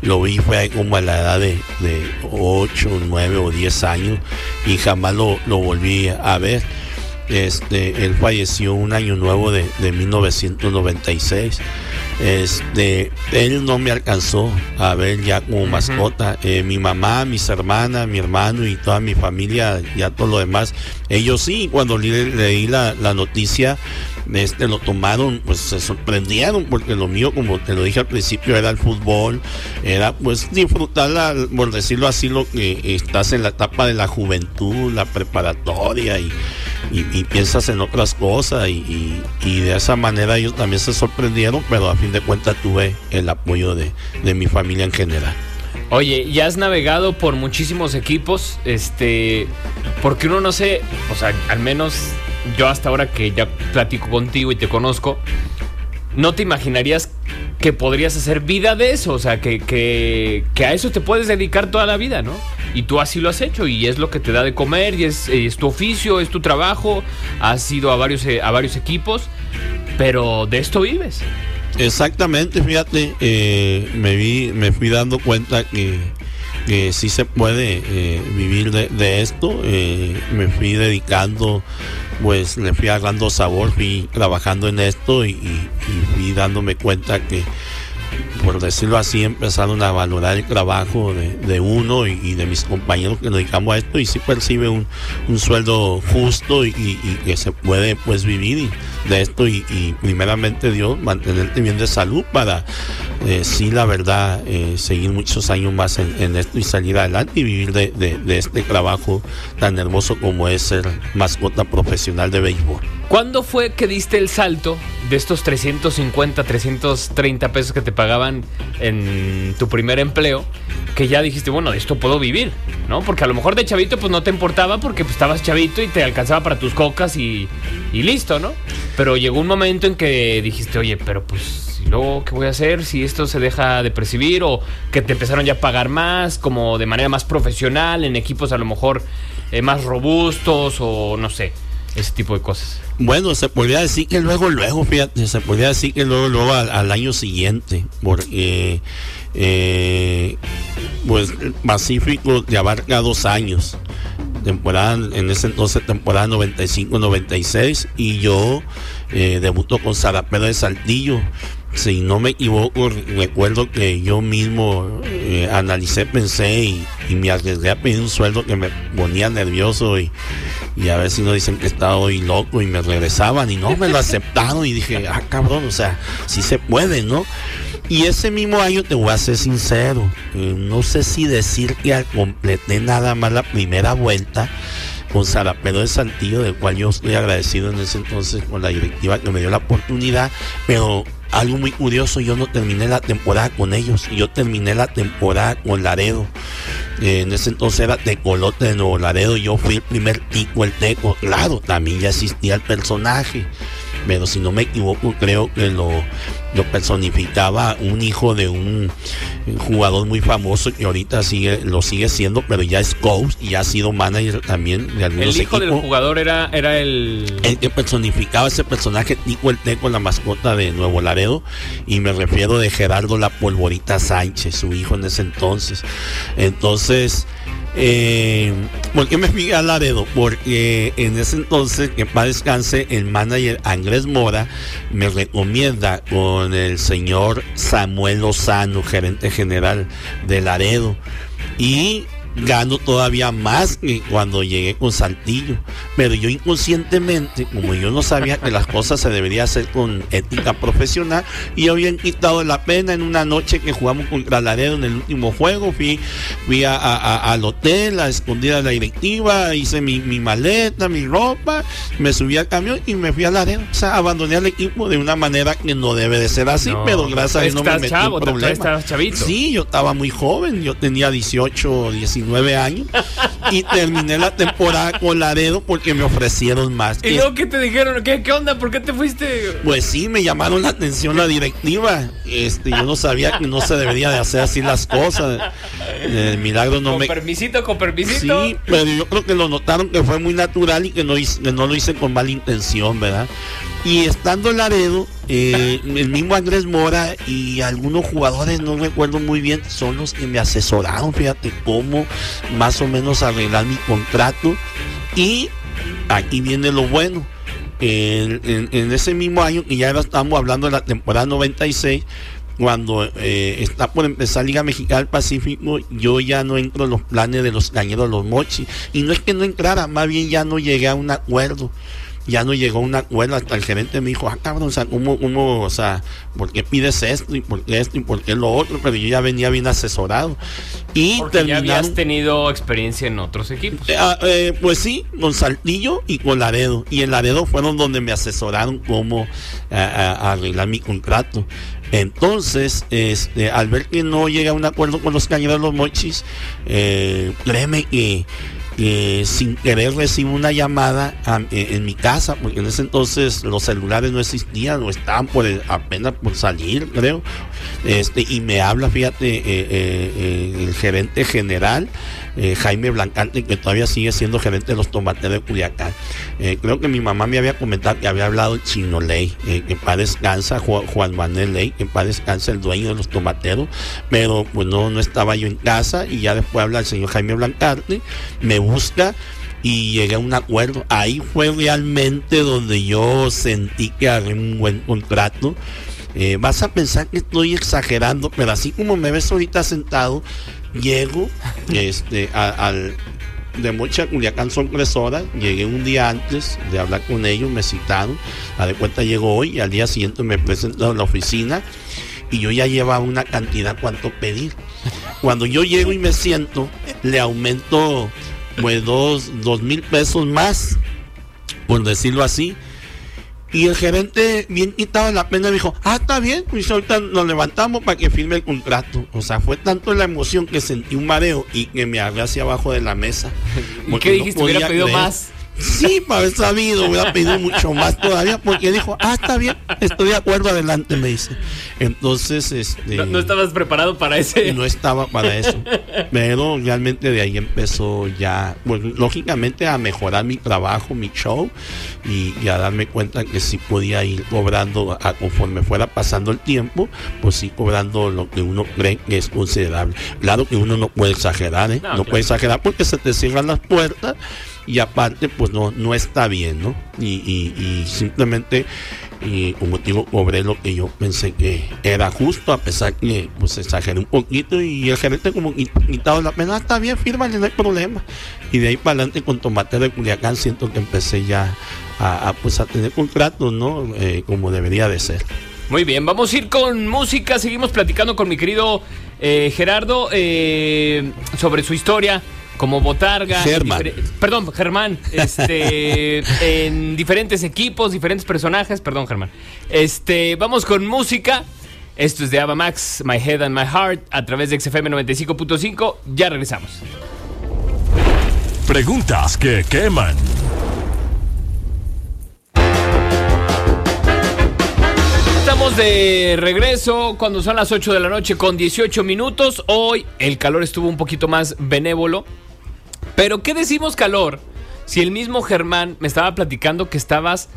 [SPEAKER 4] lo vi fue como a la edad de, de 8, 9 o 10 años y jamás lo, lo volví a ver. Este, él falleció un año nuevo de, de 1996. Este, él no me alcanzó a ver ya como mascota. Eh, mi mamá, mis hermanas, mi hermano y toda mi familia, ya todo lo demás, ellos sí, cuando le- leí la, la noticia, este, lo tomaron, pues se sorprendieron, porque lo mío, como te lo dije al principio, era el fútbol, era pues disfrutar, la- por decirlo así, lo que estás en la etapa de la juventud, la preparatoria y, y, piensas en otras cosas y, y- y de esa manera ellos también se sorprendieron, pero a fin de cuentas tuve el apoyo de, de mi familia en general.
[SPEAKER 2] Oye, ya has navegado por muchísimos equipos, este, porque uno no sé, o sea, al menos yo hasta ahora que ya platico contigo y te conozco, no te imaginarías que podrías hacer vida de eso, o sea, que, que, que a eso te puedes dedicar toda la vida, ¿no? Y tú así lo has hecho y es lo que te da de comer y es, tu oficio, es tu trabajo, has ido a varios, eh, a varios equipos, pero de esto vives.
[SPEAKER 4] Exactamente, fíjate, eh, me vi, me fui dando cuenta que, que sí se puede eh, vivir de, esto. eh, me fui dedicando, pues le fui agarrando sabor, fui trabajando en esto y fui dándome cuenta que, por decirlo así, empezaron a valorar el trabajo de, de uno y, de mis compañeros que nos dedicamos a esto y sí percibe un, un sueldo justo y, que se puede pues vivir de esto y, primeramente Dios mantenerte bien de salud para eh, sí la verdad eh, seguir muchos años más en, esto y salir adelante y vivir de, de- de este trabajo tan hermoso como es ser mascota profesional de béisbol.
[SPEAKER 2] ¿Cuándo fue que diste el salto de estos 350, 330 pesos que te pagaban en tu primer empleo? Que ya dijiste, bueno, de esto puedo vivir, ¿no? Porque a lo mejor de chavito pues no te importaba porque pues estabas chavito y te alcanzaba para tus cocas y, y listo, ¿no? Pero llegó un momento en que dijiste, oye, pero pues, ¿y luego qué voy a hacer si esto se deja de percibir? O que te empezaron ya a pagar más, como de manera más profesional, en equipos a lo mejor eh, más robustos o no sé, ese tipo de cosas.
[SPEAKER 4] Bueno, se podría decir que luego, luego, fíjate, se podría decir que luego, luego al, año siguiente, porque eh, pues el Pacífico ya abarca dos años, temporada, en ese entonces temporada 95-96, y yo eh, debuto con Sarapero de Saltillo. Si no me equivoco, recuerdo que yo mismo eh, analicé, pensé y, y me arriesgué a pedir un sueldo que me ponía nervioso y, y a ver si no dicen que estaba hoy loco y me regresaban y no me lo <laughs> aceptaron y dije, ah cabrón, o sea, sí se puede, ¿no? Y ese mismo año te voy a ser sincero, eh, no sé si decir que completé nada más la primera vuelta con Sarapero de Santillo, del cual yo estoy agradecido en ese entonces con la directiva que me dio la oportunidad, pero algo muy curioso, yo no terminé la temporada con ellos, yo terminé la temporada con Laredo. Eh, en ese entonces era Tecolote de Nuevo Laredo, yo fui el primer tico, el teco, claro, también ya existía el personaje pero si no me equivoco creo que lo, lo personificaba un hijo de un jugador muy famoso que ahorita sigue lo sigue siendo, pero ya es coach y ha sido manager también de algunos
[SPEAKER 2] El hijo del jugador era, era el...
[SPEAKER 4] El que personificaba ese personaje, Nico el Teco, la mascota de Nuevo Laredo, y me refiero de Gerardo La Polvorita Sánchez, su hijo en ese entonces. Entonces... Eh, ¿Por qué me fui a Laredo? Porque en ese entonces, que para descanse, el manager Andrés Mora me recomienda con el señor Samuel Lozano, gerente general de Laredo. Y gano todavía más que cuando llegué con Saltillo. Pero yo inconscientemente, como yo no sabía que las cosas se deberían hacer con ética profesional, y habían quitado la pena en una noche que jugamos contra Laredo en el último juego, fui, fui a, al hotel, a escondida de la directiva, hice mi, maleta, mi ropa, me subí al camión y me fui a Laredo. O sea, abandoné al equipo de una manera que no debe de ser así, pero gracias a Dios no me metí en problemas. Sí, yo estaba muy joven, yo tenía 18, 19 nueve años y terminé la temporada con Laredo porque me ofrecieron más.
[SPEAKER 2] ¿Y luego qué te dijeron? ¿Qué, ¿Qué onda? ¿Por qué te fuiste?
[SPEAKER 4] Pues sí, me llamaron la atención la directiva. Este, yo no sabía que no se debería de hacer así las cosas. El milagro no
[SPEAKER 2] ¿Con
[SPEAKER 4] me.
[SPEAKER 2] permisito, con permisito.
[SPEAKER 4] Sí, pero yo creo que lo notaron que fue muy natural y que no, que no lo hice con mala intención, ¿verdad? Y estando Laredo, eh, el mismo Andrés Mora y algunos jugadores, no recuerdo muy bien, son los que me asesoraron, fíjate cómo más o menos arreglar mi contrato. Y aquí viene lo bueno. En, ese mismo año, y ya estamos hablando de la temporada 96, cuando eh, está por empezar Liga Mexicana del Pacífico, yo ya no entro en los planes de los cañeros, los mochis. Y no es que no entrara, más bien ya no llegué a un acuerdo ya no llegó un acuerdo, hasta el gerente me dijo, ah, cabrón, o sea, ¿cómo, cómo, o sea, ¿por qué pides esto y por qué esto y por qué lo otro? Pero yo ya venía bien asesorado. Y
[SPEAKER 2] Porque ya habías tenido experiencia en otros equipos.
[SPEAKER 4] Eh, ah, eh, pues sí, con Saltillo y con Laredo. Y en Laredo fueron donde me asesoraron cómo eh, arreglar mi contrato. Entonces, este, al ver que no llega a un acuerdo con los cañeros de los mochis, créeme que sin querer recibo una llamada en, mi casa, porque en ese entonces los celulares no existían o estaban por apenas por salir, creo. Este, y me habla, fíjate, eh, eh, eh, el gerente general eh, Jaime Blancante, que todavía sigue siendo gerente de los tomateros de Culiacán. Eh, creo que mi mamá me había comentado que había hablado el chino Ley, eh, que para descansa Juan, Manuel Ley, que para descansa el dueño de los tomateros, pero pues no, no estaba yo en casa y ya después habla el señor Jaime Blancante, me busca y llegué a un acuerdo. Ahí fue realmente donde yo sentí que había un buen contrato. vas a pensar que estoy exagerando, pero así como me ves ahorita sentado, Llego este, al de Mocha Culiacán son tres horas. Llegué un día antes de hablar con ellos, me citaron. A de cuenta llego hoy y al día siguiente me presento en la oficina y yo ya llevaba una cantidad cuánto pedir. Cuando yo llego y me siento, le aumento pues dos, dos mil pesos más, por decirlo así. Y el gerente, bien quitado la pena, dijo, ah, está bien, pues ahorita nos levantamos para que firme el contrato. O sea, fue tanto la emoción que sentí un mareo y que me agarré hacia abajo de la mesa. <laughs>
[SPEAKER 2] ¿Y qué dijiste? ¿Hubiera pedido más?
[SPEAKER 4] Sí, para haber sabido, hubiera pedido mucho más todavía, porque dijo, ah, está bien, estoy de acuerdo, adelante, me dice. Entonces, este.
[SPEAKER 2] No, estabas preparado para ese.
[SPEAKER 4] No estaba para eso. Pero realmente de ahí empezó ya, bueno, lógicamente a mejorar mi trabajo, mi show, y, a darme cuenta que sí podía ir cobrando a, conforme fuera pasando el tiempo, pues sí cobrando lo que uno cree que es considerable. Claro que uno no puede exagerar, ¿eh? No, puede exagerar porque se te cierran las puertas y aparte pues no, no está bien, ¿no? Y, simplemente y como digo, cobré lo que yo pensé que era justo, a pesar que pues exageré un poquito y el gerente como qui- quitado la pena, "Ah, está bien, fírmale, no hay problema. Y de ahí para adelante con Tomate de Culiacán siento que empecé ya a, a, pues a tener contratos, ¿no? Eh, como debería de ser.
[SPEAKER 2] Muy bien, vamos a ir con música. Seguimos platicando con mi querido eh, Gerardo eh, sobre su historia como botarga.
[SPEAKER 4] Germán.
[SPEAKER 2] Perdón, Germán. Este, <laughs> en diferentes equipos, diferentes personajes. Perdón, Germán. Este, vamos con música. Esto es de Ava Max, My Head and My Heart, a través de XFM 95.5. Ya regresamos.
[SPEAKER 1] Preguntas que queman.
[SPEAKER 2] Estamos de regreso cuando son las 8 de la noche con 18 minutos. Hoy el calor estuvo un poquito más benévolo. Pero ¿qué decimos calor? Si el mismo Germán me estaba platicando que estabas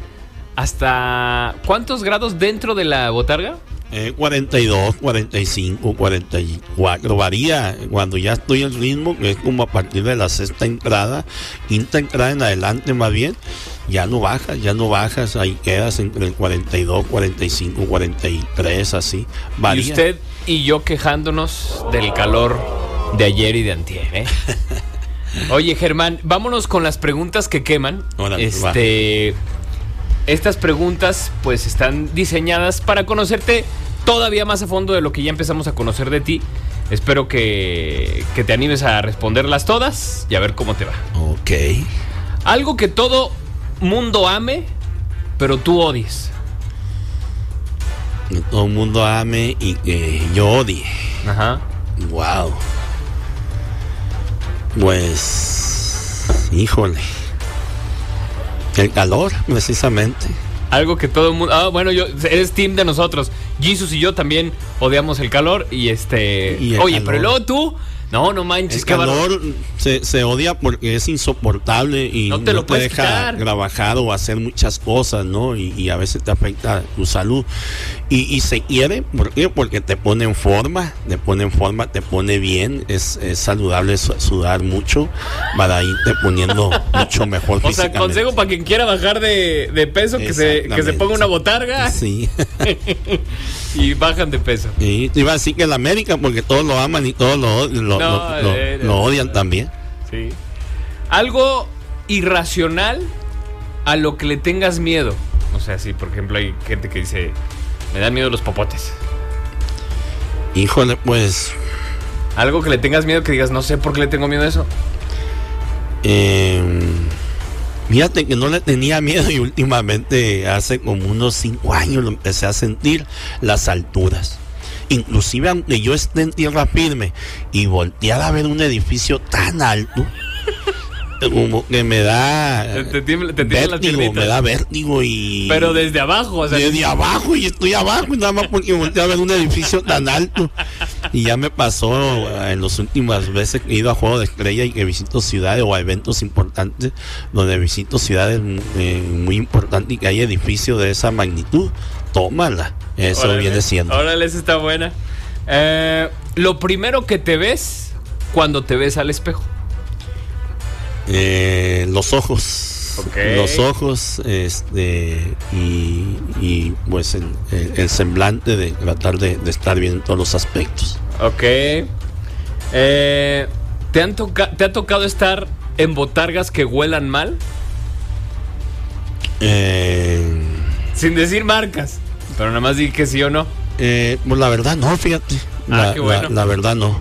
[SPEAKER 2] hasta ¿cuántos grados dentro de la botarga?
[SPEAKER 4] Eh, 42, 45, 44, varía cuando ya estoy en ritmo, que es como a partir de la sexta entrada, quinta entrada en adelante más bien, ya no bajas, ya no bajas, ahí quedas entre el 42, 45, 43, así, varía.
[SPEAKER 2] Y usted y yo quejándonos del calor de ayer y de antier, ¿eh? <laughs> Oye, Germán, vámonos con las preguntas que queman.
[SPEAKER 4] Órale,
[SPEAKER 2] este, estas preguntas, pues, están diseñadas para conocerte todavía más a fondo de lo que ya empezamos a conocer de ti. Espero que, que te animes a responderlas todas y a ver cómo te va.
[SPEAKER 4] Ok.
[SPEAKER 2] Algo que todo mundo ame, pero tú odies.
[SPEAKER 4] Todo mundo ame y que yo odie.
[SPEAKER 2] Ajá.
[SPEAKER 4] Wow. Pues, híjole. El calor, precisamente.
[SPEAKER 2] Algo que todo el mundo. Ah, bueno, yo eres team de nosotros. Jesus y yo también odiamos el calor. Y este.
[SPEAKER 4] Y el
[SPEAKER 2] Oye,
[SPEAKER 4] calor.
[SPEAKER 2] pero luego tú. No, no manches,
[SPEAKER 4] El calor se, se odia porque es insoportable y
[SPEAKER 2] No
[SPEAKER 4] no
[SPEAKER 2] te
[SPEAKER 4] te,
[SPEAKER 2] lo puedes
[SPEAKER 4] deja
[SPEAKER 2] quitar.
[SPEAKER 4] trabajar o hacer muchas cosas, ¿no? Y, y a veces te afecta tu salud. Y, y se quiere, ¿por qué? Porque te pone en forma, te pone en forma, te pone bien, es, es saludable su- sudar mucho para irte poniendo <laughs> mucho mejor
[SPEAKER 2] O sea, consejo para quien quiera bajar de, de peso, que se, que se ponga una botarga
[SPEAKER 4] Sí. <laughs> <laughs>
[SPEAKER 2] y bajan de peso.
[SPEAKER 4] Y te iba a decir que la América, porque todos lo aman y todos lo, lo,
[SPEAKER 2] No,
[SPEAKER 4] lo- lo-
[SPEAKER 2] eh,
[SPEAKER 4] lo odian también.
[SPEAKER 2] Sí. Algo irracional a lo que le tengas miedo. O sea, sí, por ejemplo, hay gente que dice, me dan miedo los popotes.
[SPEAKER 4] Híjole, pues
[SPEAKER 2] Algo que le tengas miedo que digas, no sé por qué le tengo miedo a eso.
[SPEAKER 4] Eh, fíjate que no le tenía miedo y últimamente hace como unos cinco años lo empecé a sentir las alturas. Inclusive aunque yo esté en tierra firme y voltear a ver un edificio tan alto, como que me da
[SPEAKER 2] Te- te te
[SPEAKER 4] vértigo, me da vértigo y
[SPEAKER 2] Pero desde abajo, o sea,
[SPEAKER 4] desde abajo y estoy abajo y nada más porque volteé a ver un edificio tan alto. Y ya me pasó eh, en las últimas veces que he ido a Juego de Estrella y que visito ciudades o a eventos importantes donde visito ciudades eh, muy importantes y que hay edificios de esa magnitud. Tómala. Eso
[SPEAKER 2] Órale,
[SPEAKER 4] viene siendo.
[SPEAKER 2] Órale, esa está buena. Eh, lo primero que te ves cuando te ves al espejo.
[SPEAKER 4] Eh, los ojos. Los ojos, este, y, y, pues el, el- el semblante de tratar de, de estar bien en todos los aspectos.
[SPEAKER 2] Ok. Eh, ¿te, han ¿Te ha tocado estar en botargas que huelan mal?
[SPEAKER 4] Eh,
[SPEAKER 2] Sin decir marcas. Pero nada más di que sí o no.
[SPEAKER 4] eh, pues la verdad no, fíjate.
[SPEAKER 2] Ah,
[SPEAKER 4] La,
[SPEAKER 2] qué bueno.
[SPEAKER 4] la- la verdad no.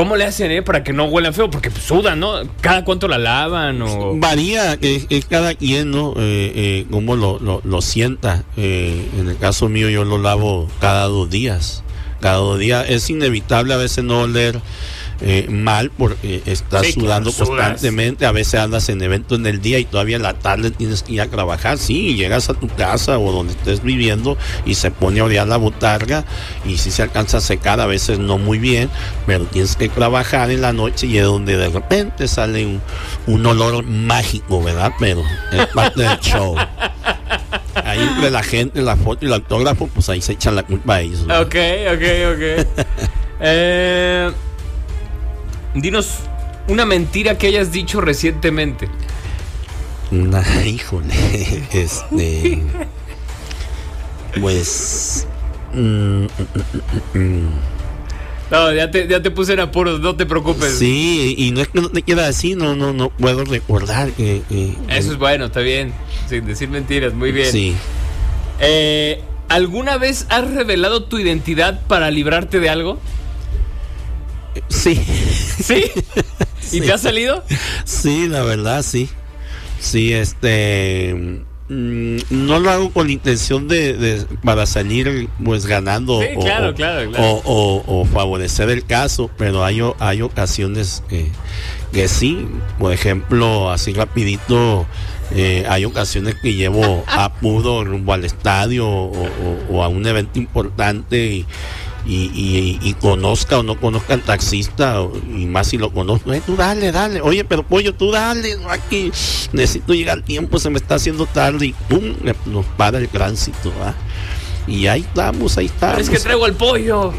[SPEAKER 2] ¿Cómo le hacen, eh? Para que no huelan feo. Porque pues, sudan, ¿no? ¿Cada cuánto la lavan? O...
[SPEAKER 4] Varía, es, es cada quien, ¿no? Eh, eh, cómo lo, lo, lo sienta. Eh, en el caso mío yo lo lavo cada dos días. Cada dos días. Es inevitable a veces no oler eh, mal porque estás
[SPEAKER 2] Sí, claro,
[SPEAKER 4] sudando constantemente. A veces andas en eventos en el día y todavía en la tarde tienes que ir a trabajar. Sí, llegas a tu casa o donde estés viviendo y se pone a orear la botarga y si se alcanza a secar, a veces no muy bien, pero tienes que trabajar en la noche y es donde de repente sale un, un olor mágico, ¿verdad? Pero es parte del show. Ahí entre la gente, la foto y el autógrafo, pues ahí se echan la culpa a ellos. ¿verdad?
[SPEAKER 2] Ok, ok, ok. <laughs> Eh, dinos una mentira que hayas dicho recientemente.
[SPEAKER 4] Una, <laughs> híjole, <laughs> este. pues. mm, mm, mm,
[SPEAKER 2] No, ya te, ya te puse en apuros, no te preocupes.
[SPEAKER 4] Sí, y no es que no te quiera decir, no, no, no puedo recordar que. que-
[SPEAKER 2] Eso es bueno, está bien. Sin decir mentiras, muy bien.
[SPEAKER 4] Sí.
[SPEAKER 2] Eh, ¿Alguna vez has revelado tu identidad para librarte de algo?
[SPEAKER 4] Sí,
[SPEAKER 2] ¿Sí? <laughs> ¿Y
[SPEAKER 4] Sí.
[SPEAKER 2] te ha salido?
[SPEAKER 4] sí, la verdad, sí. Sí, este. mm, No lo hago con la intención de, de- para salir pues ganando
[SPEAKER 2] Sí,
[SPEAKER 4] o,
[SPEAKER 2] claro,
[SPEAKER 4] o-
[SPEAKER 2] claro, claro.
[SPEAKER 4] o- o- o favorecer el caso, pero hay, hay ocasiones que, que sí, por ejemplo, así rapidito, eh, hay ocasiones que llevo <laughs> apuro rumbo al estadio o a un evento importante y, y- y- y conozca o no conozca al taxista, y más si lo conozco, eh, tú dale, dale, oye, pero pollo, tú dale, no, aquí necesito llegar al tiempo, se me está haciendo tarde y pum, nos para el tránsito, ¿va? Y ahí estamos, ahí estamos.
[SPEAKER 2] Es que traigo el pollo.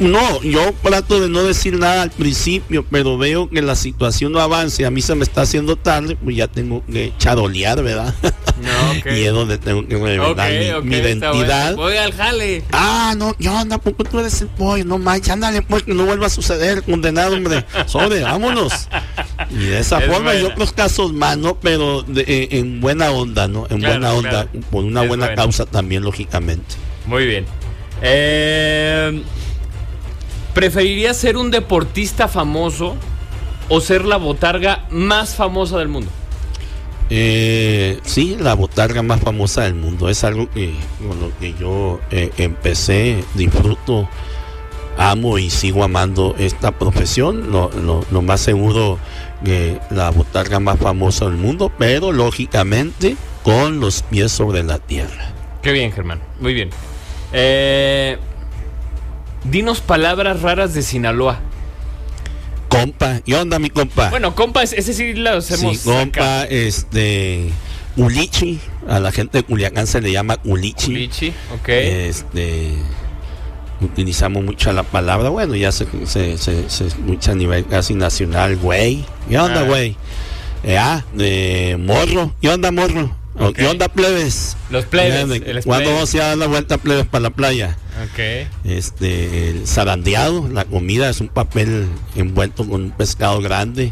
[SPEAKER 4] No, yo trato de no decir nada al principio, pero veo que la situación no avanza y a mí se me está haciendo tarde, pues ya tengo que charolear, ¿verdad?
[SPEAKER 2] No, ok. <laughs>
[SPEAKER 4] y es donde tengo que revelar mi, identidad.
[SPEAKER 2] Voy al jale.
[SPEAKER 4] Ah, no, yo anda, ¿por qué tú eres el pollo? No manches, ándale, pues que no vuelva a suceder, condenado, hombre. <laughs> Sobre, vámonos. Y de esa
[SPEAKER 2] Es
[SPEAKER 4] forma, y
[SPEAKER 2] buena.
[SPEAKER 4] otros casos más, ¿no? Pero de- eh, en buena onda, ¿no? En
[SPEAKER 2] Claro,
[SPEAKER 4] buena onda,
[SPEAKER 2] claro.
[SPEAKER 4] por una
[SPEAKER 2] Es
[SPEAKER 4] buena
[SPEAKER 2] buena.
[SPEAKER 4] causa también, lógicamente.
[SPEAKER 2] Muy bien. Eh, ¿Preferirías ser un deportista famoso o ser la botarga más famosa del mundo?
[SPEAKER 4] Eh, sí, la botarga más famosa del mundo. Es algo que con lo que yo eh, empecé, disfruto, amo y sigo amando esta profesión. Lo, lo- lo más seguro que la botarga más famosa del mundo, pero lógicamente con los pies sobre la tierra.
[SPEAKER 2] Qué bien, Germán. Muy bien. Eh, dinos palabras raras de Sinaloa.
[SPEAKER 4] Compa, ¿qué onda mi compa?
[SPEAKER 2] Bueno, compa, es- ese sí lo hacemos.
[SPEAKER 4] sí, compa, este, Ulichi, a la gente de Culiacán se le llama Ulichi.
[SPEAKER 2] Lichi, ok.
[SPEAKER 4] Este utilizamos mucho la palabra, bueno, ya se, se, se, se escucha a nivel casi nacional, güey. ¿Qué onda,
[SPEAKER 2] Ah.
[SPEAKER 4] güey? Eh, ah, de morro. ¿Qué onda, morro? O,
[SPEAKER 2] Ok.
[SPEAKER 4] ¿Qué onda, plebes?
[SPEAKER 2] Los plebes,
[SPEAKER 4] Fíjate,
[SPEAKER 2] el
[SPEAKER 4] ¿Cuándo
[SPEAKER 2] plebes.
[SPEAKER 4] vamos a ir a dar la vuelta, plebes, para la playa?
[SPEAKER 2] ok.
[SPEAKER 4] Este, el zarandeado, la comida es un papel envuelto con un pescado grande,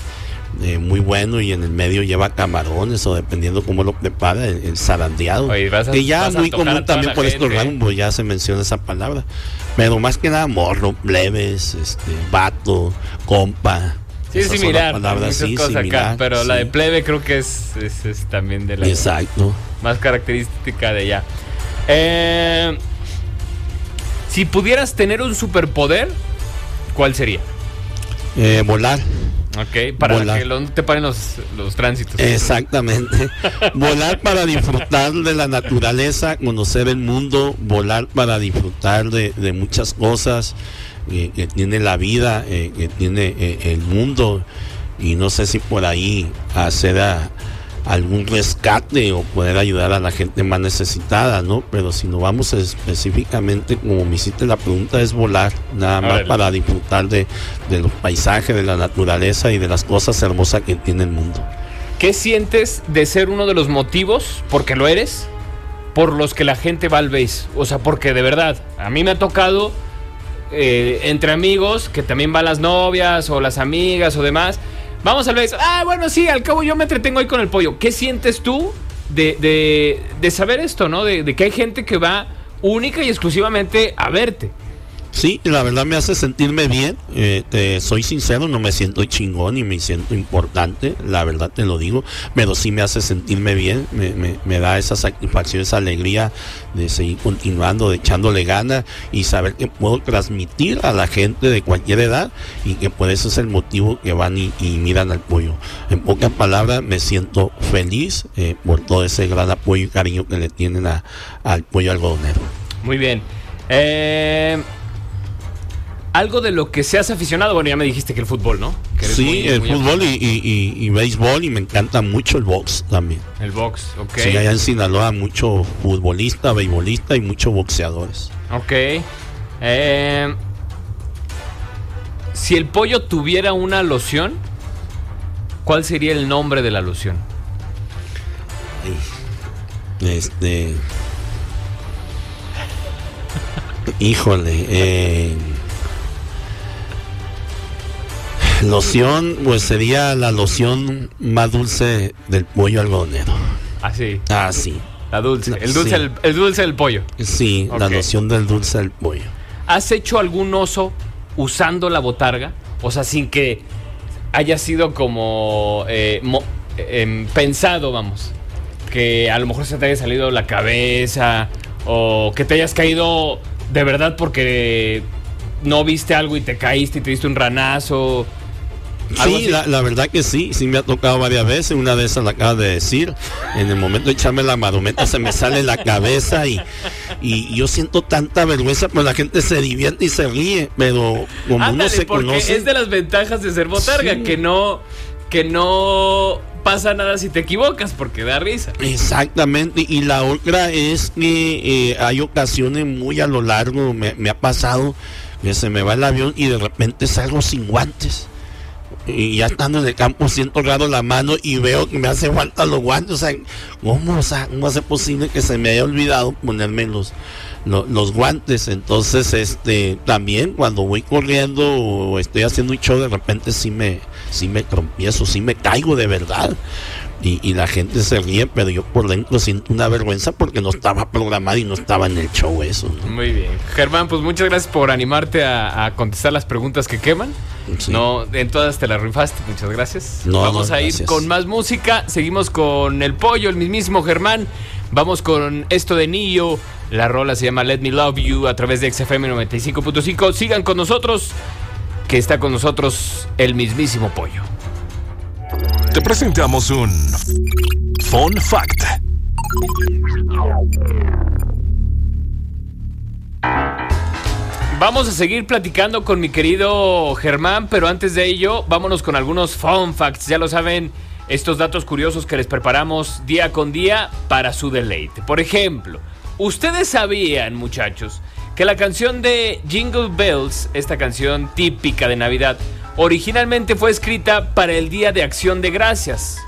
[SPEAKER 4] eh, muy bueno, y en el medio lleva camarones, o dependiendo cómo lo prepara, el, el zarandeado.
[SPEAKER 2] Oye, a-
[SPEAKER 4] que ya muy común también por estos rangos, ya se menciona esa palabra. Pero más que nada, morro, plebes, este, vato, compa.
[SPEAKER 2] Sí, es similar. muchas
[SPEAKER 4] sí,
[SPEAKER 2] cosas acá,
[SPEAKER 4] similar,
[SPEAKER 2] pero la de plebe creo que es, es- es también de la
[SPEAKER 4] Exacto.
[SPEAKER 2] más característica de allá. Eh, si pudieras tener un superpoder, ¿cuál sería?
[SPEAKER 4] Eh, volar.
[SPEAKER 2] Ok, para
[SPEAKER 4] Volar.
[SPEAKER 2] que lo- no te paren los, los tránsitos.
[SPEAKER 4] Exactamente. <laughs> volar para disfrutar de la naturaleza, conocer el mundo, volar para disfrutar de, de muchas cosas eh, que tiene la vida, eh, que tiene eh, el mundo. Y no sé si por ahí hacer a- algún rescate o poder ayudar a la gente más necesitada, ¿no? Pero si no vamos específicamente, como me hiciste la pregunta, es volar, nada más para disfrutar de, de los paisajes, de la naturaleza y de las cosas hermosas que tiene el mundo.
[SPEAKER 2] ¿Qué sientes de ser uno de los motivos, porque lo eres, por los que la gente va al base? O sea, porque de verdad, a mí me ha tocado eh, entre amigos, que también van las novias o las amigas o demás. Vamos al base. Ah, bueno, sí, al cabo yo me entretengo ahí con el pollo. ¿Qué sientes tú de, de- de saber esto, no? De que hay gente que va única y exclusivamente a verte.
[SPEAKER 4] Sí, la verdad me hace sentirme bien. eh, soy sincero, no me siento chingón y me siento importante, la verdad te lo digo, pero sí me hace sentirme bien, me, me- da esa satisfacción, esa alegría de seguir continuando, de echándole ganas y saber que puedo transmitir a la gente de cualquier edad y que por eso es el motivo que van y, y miran al pollo. En pocas palabras, me siento feliz eh, por todo ese gran apoyo y cariño que le tienen a- al pollo algodonero.
[SPEAKER 2] Muy bien. Eh, algo de lo que seas aficionado, bueno, ya me dijiste que el fútbol, ¿no? Que
[SPEAKER 4] Sí,
[SPEAKER 2] muy-
[SPEAKER 4] el
[SPEAKER 2] muy
[SPEAKER 4] fútbol y, y- y- y béisbol y me encanta mucho el box también.
[SPEAKER 2] El box, ok.
[SPEAKER 4] Sí, allá en Sinaloa mucho futbolista, beisbolista y muchos boxeadores.
[SPEAKER 2] Ok. Eh, si el pollo tuviera una loción, ¿cuál sería el nombre de la loción?
[SPEAKER 4] Este <laughs> Híjole, eh, loción, pues sería la loción más dulce del pollo algodonero.
[SPEAKER 2] Así,
[SPEAKER 4] Ah, sí.
[SPEAKER 2] la dulce. El dulce,
[SPEAKER 4] Sí.
[SPEAKER 2] el dulce del pollo.
[SPEAKER 4] Sí, la loción del dulce del pollo.
[SPEAKER 2] ¿Has hecho algún oso usando la botarga? O sea, sin que haya sido como eh, mo- em, pensado, vamos. Que a lo mejor se te haya salido la cabeza o que te hayas caído de verdad porque no viste algo y te caíste y te diste un ranazo.
[SPEAKER 4] Sí, la, la verdad que sí, sí me ha tocado varias veces. Una de esas la acabas de decir. En el momento de echarme la marometa se me sale la cabeza y, y yo siento tanta vergüenza, pero la gente se divierte y se ríe. Pero como uno
[SPEAKER 2] Ándale,
[SPEAKER 4] se
[SPEAKER 2] porque
[SPEAKER 4] conoce.
[SPEAKER 2] es de las ventajas de ser botarga,
[SPEAKER 4] Sí.
[SPEAKER 2] que no que no pasa nada si te equivocas porque da risa.
[SPEAKER 4] Exactamente, y la otra es que eh, hay ocasiones muy a lo largo, me, me ha pasado que se me va el avión y de repente salgo sin guantes. Y ya estando en el campo siento raro la mano y veo que me hace falta los guantes. O sea, ¿cómo, o sea, ¿cómo hace posible que se me haya olvidado ponerme los, lo- los guantes? Entonces, este, también cuando voy corriendo o estoy haciendo un show, de repente sí me, sí me trompiezo, sí me caigo de verdad. Y, y la gente se ríe, pero yo por dentro siento una vergüenza porque no estaba programado y no estaba en el show eso. ¿no?
[SPEAKER 2] Muy bien. Germán, pues muchas gracias por animarte a, a contestar las preguntas que queman.
[SPEAKER 4] Sí.
[SPEAKER 2] No, en todas te las rifaste, muchas gracias.
[SPEAKER 4] No,
[SPEAKER 2] Vamos
[SPEAKER 4] no,
[SPEAKER 2] a ir
[SPEAKER 4] gracias.
[SPEAKER 2] con más música. Seguimos con el pollo, el mismísimo Germán. Vamos con esto de Nio. La rola se llama Let Me Love You a través de XFM 95.5. Sigan con nosotros, que está con nosotros el mismísimo pollo.
[SPEAKER 1] Te presentamos un Fun Fact.
[SPEAKER 2] Vamos a seguir platicando con mi querido Germán, pero antes de ello, vámonos con algunos fun facts. Ya lo saben, estos datos curiosos que les preparamos día con día para su deleite. Por ejemplo, ustedes sabían, muchachos, que la canción de Jingle Bells, esta canción típica de Navidad, originalmente fue escrita para el Día de Acción de Gracias.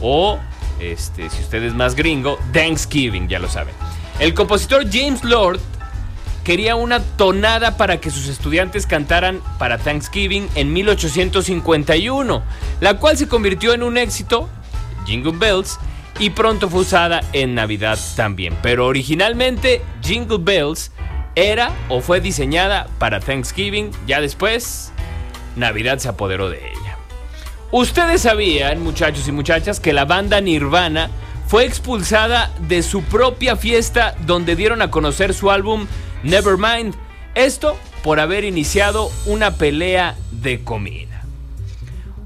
[SPEAKER 2] O, este, si usted es más gringo, Thanksgiving, ya lo saben. El compositor James Lord quería una tonada para que sus estudiantes cantaran para Thanksgiving en 1851, la cual se convirtió en un éxito, Jingle Bells, y pronto fue usada en Navidad también. Pero originalmente Jingle Bells era o fue diseñada para Thanksgiving, ya después Navidad se apoderó de ella. Ustedes sabían, muchachos y muchachas, que la banda Nirvana fue expulsada de su propia fiesta donde dieron a conocer su álbum Nevermind. Esto por haber iniciado una pelea de comida.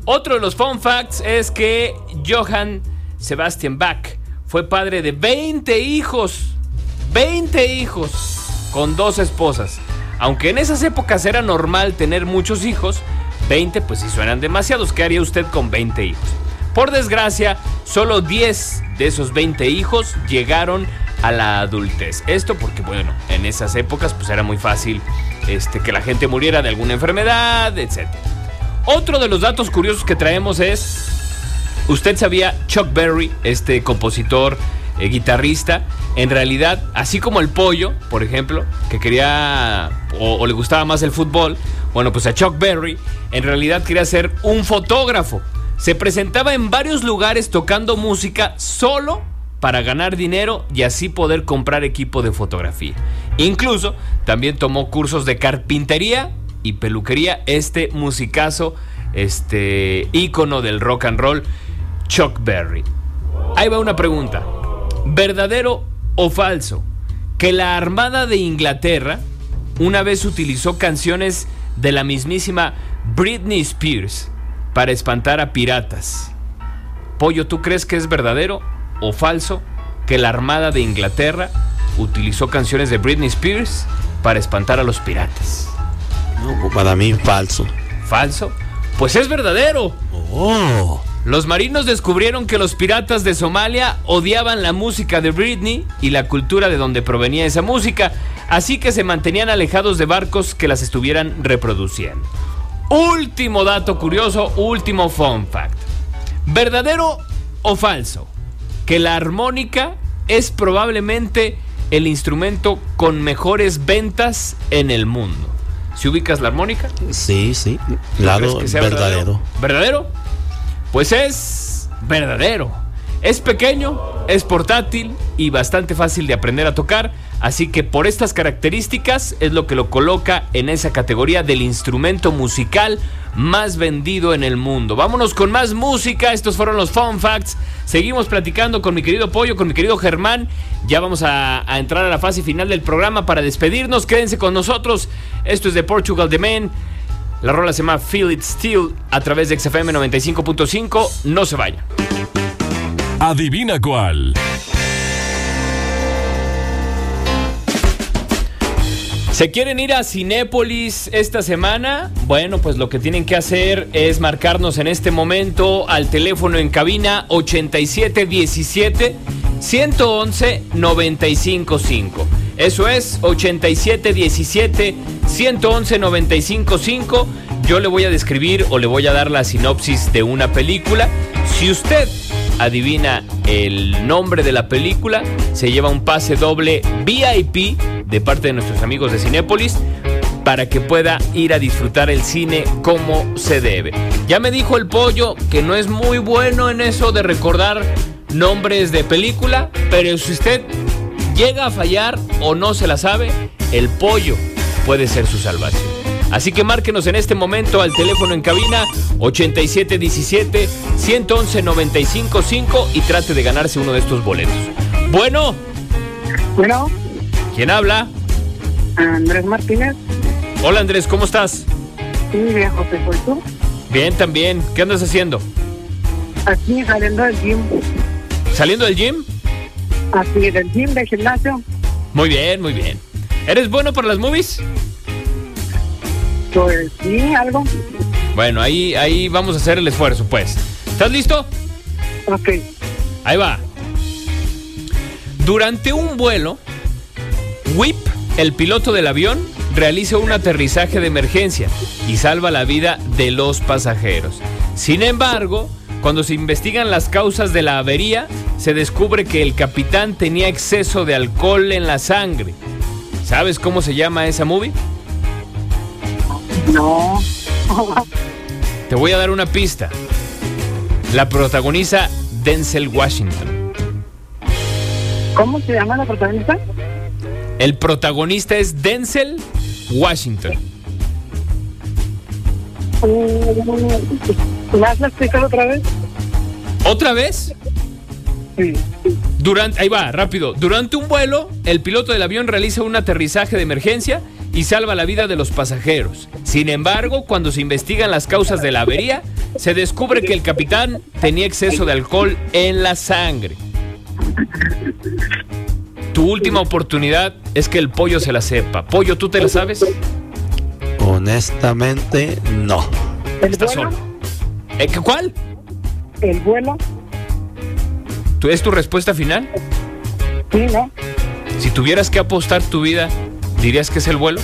[SPEAKER 2] Otro de los fun facts es que Johann Sebastian Bach fue padre de 20 hijos. 20 hijos con dos esposas. Aunque en esas épocas era normal tener muchos hijos, 20 pues si suenan demasiados. ¿Qué haría usted con 20 hijos? Por desgracia, solo 10 de esos 20 hijos llegaron a la adultez. Esto porque, bueno, en esas épocas pues era muy fácil este, que la gente muriera de alguna enfermedad, etc. Otro de los datos curiosos que traemos es, ¿usted sabía Chuck Berry, este compositor, eh, guitarrista, en realidad, así como el pollo, por ejemplo, que quería o, o le gustaba más el fútbol, bueno, pues a Chuck Berry en realidad quería ser un fotógrafo. Se presentaba en varios lugares tocando música solo para ganar dinero y así poder comprar equipo de fotografía. Incluso también tomó cursos de carpintería y peluquería. Este musicazo, este ícono del rock and roll, Chuck Berry. Ahí va una pregunta. ¿Verdadero o falso? Que la Armada de Inglaterra una vez utilizó canciones de la mismísima Britney Spears para espantar a piratas. Pollo, ¿tú crees que es verdadero o falso que la Armada de Inglaterra utilizó canciones de Britney Spears para espantar a los piratas?
[SPEAKER 4] No, para mí falso.
[SPEAKER 2] ¿Falso? Pues es verdadero.
[SPEAKER 4] Oh,
[SPEAKER 2] Los marinos descubrieron que los piratas de Somalia odiaban la música de Britney y la cultura de donde provenía esa música, así que se mantenían alejados de barcos que las estuvieran reproduciendo. Último dato curioso, último fun fact. ¿Verdadero o falso? Que la armónica es probablemente el instrumento con mejores ventas en el mundo. ¿Si ubicas la armónica?
[SPEAKER 4] Sí, sí.
[SPEAKER 2] ¿Crees
[SPEAKER 4] Claro,
[SPEAKER 2] que sea
[SPEAKER 4] verdadero.
[SPEAKER 2] ¿Verdadero? Pues es verdadero. Es pequeño, es portátil y bastante fácil de aprender a tocar, así que por estas características es lo que lo coloca en esa categoría del instrumento musical más vendido en el mundo. Vámonos con más música, estos fueron los Fun Facts. Seguimos platicando con mi querido Pollo, con mi querido Germán. Ya vamos a, entrar a la fase final del programa para despedirnos. Quédense con nosotros. Esto es de Portugal The Man. La rola se llama Feel It Still a través de XFM 95.5. No se vayan.
[SPEAKER 1] Adivina cuál.
[SPEAKER 2] ¿Se quieren ir a Cinépolis esta semana? Bueno, pues lo que tienen que hacer es marcarnos en este momento al teléfono en cabina 8717 111 955. Eso es 8717 111 955. Yo le voy a describir o le voy a dar la sinopsis de una película. Si usted adivina el nombre de la película, se lleva un pase doble VIP de parte de nuestros amigos de Cinépolis para que pueda ir a disfrutar el cine como se debe. Ya me dijo el pollo que no es muy bueno en eso de recordar nombres de película, pero si usted llega a fallar o no se la sabe, el pollo puede ser su salvación. Así que márquenos en este momento al teléfono en cabina 8717 111 955 y trate de ganarse uno de estos boletos. Bueno,
[SPEAKER 5] Bueno,
[SPEAKER 2] ¿quién habla?
[SPEAKER 5] Andrés Martínez.
[SPEAKER 2] Hola Andrés, ¿cómo estás?
[SPEAKER 5] Sí, bien, José, ¿soy tú?
[SPEAKER 2] Bien, también. ¿Qué andas haciendo?
[SPEAKER 5] Aquí saliendo del gym.
[SPEAKER 2] ¿Saliendo del gym?
[SPEAKER 5] Así, del gym, del gimnasio.
[SPEAKER 2] Muy bien, muy bien. ¿Eres bueno para las movies?
[SPEAKER 5] Pues sí, algo.
[SPEAKER 2] Bueno, ahí, ahí vamos a hacer el esfuerzo, pues. ¿Estás listo?
[SPEAKER 5] Ok.
[SPEAKER 2] Ahí va. Durante un vuelo, Whip, el piloto del avión, realiza un aterrizaje de emergencia y salva la vida de los pasajeros. Sin embargo, cuando se investigan las causas de la avería, se descubre que el capitán tenía exceso de alcohol en la sangre. ¿Sabes cómo se llama esa movie?
[SPEAKER 5] No.
[SPEAKER 2] Te voy a dar una pista. La protagoniza Denzel Washington.
[SPEAKER 5] ¿Cómo se llama la protagonista?
[SPEAKER 2] El protagonista es Denzel Washington.
[SPEAKER 5] ¿Me vas a explicar otra vez?
[SPEAKER 2] ¿Otra vez?
[SPEAKER 5] Sí.
[SPEAKER 2] Durante, ahí va, rápido. Durante un vuelo, el piloto del avión realiza un aterrizaje de emergencia y salva la vida de los pasajeros. Sin embargo, cuando se investigan las causas de la avería, se descubre que el capitán tenía exceso de alcohol en la sangre. Tu última oportunidad es que el pollo se la sepa. Pollo, ¿tú te la sabes?
[SPEAKER 4] Honestamente, no.
[SPEAKER 5] ¿El
[SPEAKER 2] Estás solo. ¿Eh, ¿Cuál?
[SPEAKER 5] ¿El vuelo?
[SPEAKER 2] ¿Tú- ¿Es tu respuesta final?
[SPEAKER 5] Sí, ¿no?
[SPEAKER 2] Si tuvieras que apostar tu vida, ¿dirías que es el vuelo?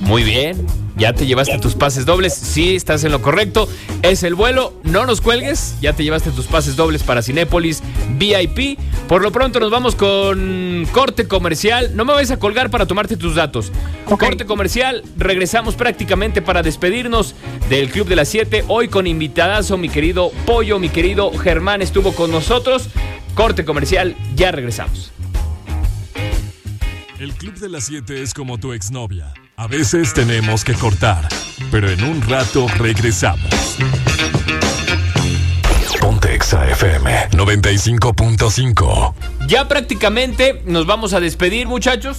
[SPEAKER 2] Muy bien. Ya te llevaste tus pases dobles. Sí, estás en lo correcto. Es el vuelo. No nos cuelgues. Ya te llevaste tus pases dobles para Cinépolis VIP. Por lo pronto nos vamos con corte comercial. No me vayas a colgar para tomarte tus datos. Corte comercial. Regresamos prácticamente para despedirnos del Club de las 7. Hoy con invitadazo, mi querido Pollo, mi querido Germán estuvo con nosotros. Corte comercial. Ya regresamos.
[SPEAKER 1] El Club de las 7 es como tu exnovia. A veces tenemos que cortar, pero en un rato regresamos. Ponte Exa FM 95.5.
[SPEAKER 2] Ya prácticamente nos vamos a despedir, muchachos.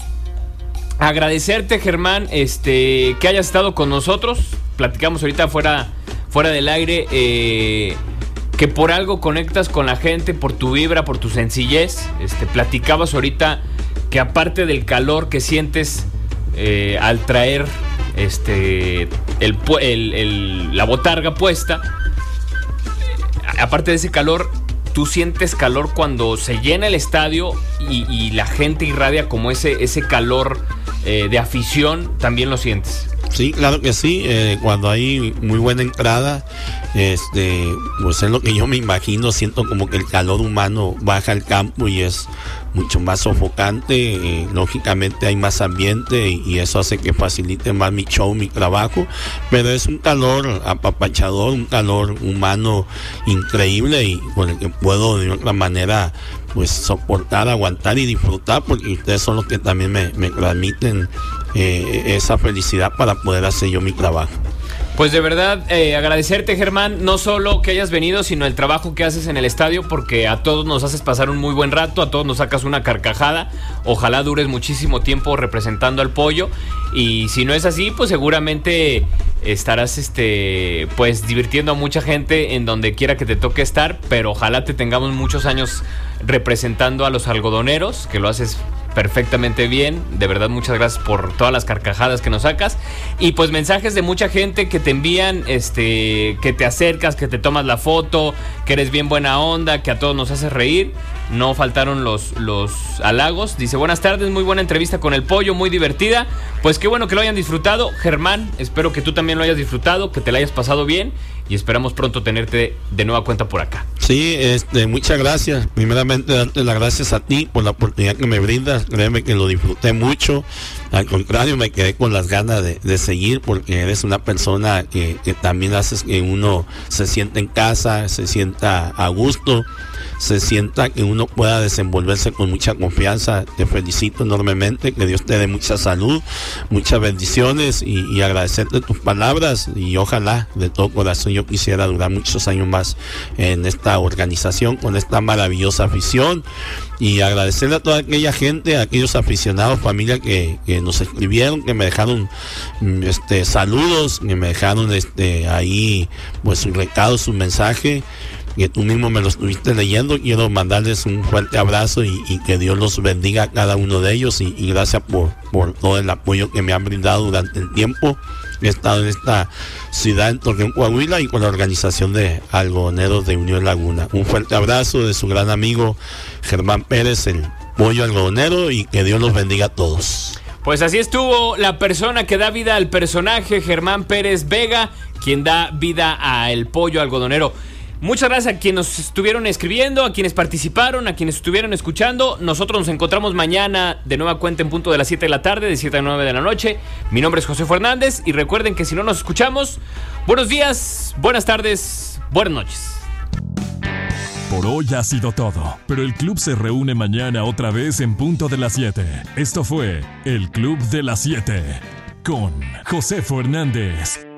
[SPEAKER 2] Agradecerte, Germán, este, que hayas estado con nosotros. Platicamos ahorita fuera, fuera del aire. eh, que por algo conectas con la gente, por tu vibra, por tu sencillez. Este, platicabas ahorita que aparte del calor que sientes eh, al traer este, el la botarga puesta, aparte de ese calor, tú sientes calor cuando se llena el estadio y, y la gente irradia como ese, ese calor eh, de afición, también lo sientes.
[SPEAKER 4] Sí, claro que sí. eh, cuando hay muy buena entrada, este, pues es lo que yo me imagino. Siento como que el calor humano baja al campo y es mucho más sofocante. lógicamente hay más ambiente y, y eso hace que facilite más mi show, mi trabajo. Pero es un calor apapachador, un calor humano increíble y con el que puedo de otra manera pues soportar, aguantar y disfrutar porque ustedes son los que también me, me transmiten eh, esa felicidad para poder hacer yo mi trabajo.
[SPEAKER 2] Pues de verdad, eh, agradecerte Germán, no solo que hayas venido, sino el trabajo que haces en el estadio, porque a todos nos haces pasar un muy buen rato, a todos nos sacas una carcajada, ojalá dures muchísimo tiempo representando al pollo, y si no es así, pues seguramente estarás este pues divirtiendo a mucha gente en donde quiera que te toque estar, pero ojalá te tengamos muchos años representando a los algodoneros, que lo haces perfectamente bien. De verdad, muchas gracias por todas las carcajadas que nos sacas. Y pues mensajes de mucha gente que te envían, este, que te acercas, que te tomas la foto, que eres bien buena onda, que a todos nos haces reír. No faltaron los, los halagos. Dice, buenas tardes, muy buena entrevista con el pollo, muy divertida. Pues qué bueno que lo hayan disfrutado. Germán, espero que tú también lo hayas disfrutado, que te la hayas pasado bien. Y esperamos pronto tenerte de nueva cuenta por acá.
[SPEAKER 4] Sí, este, muchas gracias. Primeramente, darte las gracias a ti por la oportunidad que me brindas. Créeme que lo disfruté mucho. Al contrario, me quedé con las ganas de, de seguir porque eres una persona que, que también haces que uno se sienta en casa, se sienta a gusto, se sienta que uno pueda desenvolverse con mucha confianza. Te felicito enormemente, que Dios te dé mucha salud, muchas bendiciones y, y agradecerte tus palabras. Y ojalá de todo corazón yo quisiera durar muchos años más en esta organización con esta maravillosa afición. Y agradecerle a toda aquella gente, a aquellos aficionados, familia que, nos escribieron, que me dejaron mm, este saludos, que me dejaron este ahí pues su recado, su mensaje que tú mismo me lo estuviste leyendo. Quiero mandarles un fuerte abrazo y, que Dios los bendiga a cada uno de ellos y, y gracias por, por todo el apoyo que me han brindado durante el tiempo. He estado en esta ciudad en Torreón, Coahuila y con la organización de algodoneros de Unión Laguna. Un fuerte abrazo de su gran amigo Germán Pérez, el pollo algodonero y que Dios los bendiga a todos.
[SPEAKER 2] Pues así estuvo la persona que da vida al personaje, Germán Pérez Vega, quien da vida al pollo algodonero. Muchas gracias a quienes nos estuvieron escribiendo, a quienes participaron, a quienes estuvieron escuchando. Nosotros nos encontramos mañana de nueva cuenta en punto de las 7 de la tarde, de 7 a 9 de la noche. Mi nombre es José Fernández y recuerden que si no nos escuchamos, buenos días, buenas tardes, buenas noches.
[SPEAKER 1] Por hoy ha sido todo, pero el club se reúne mañana otra vez en punto de las 7. Esto fue el Club de las 7 con José Fernández.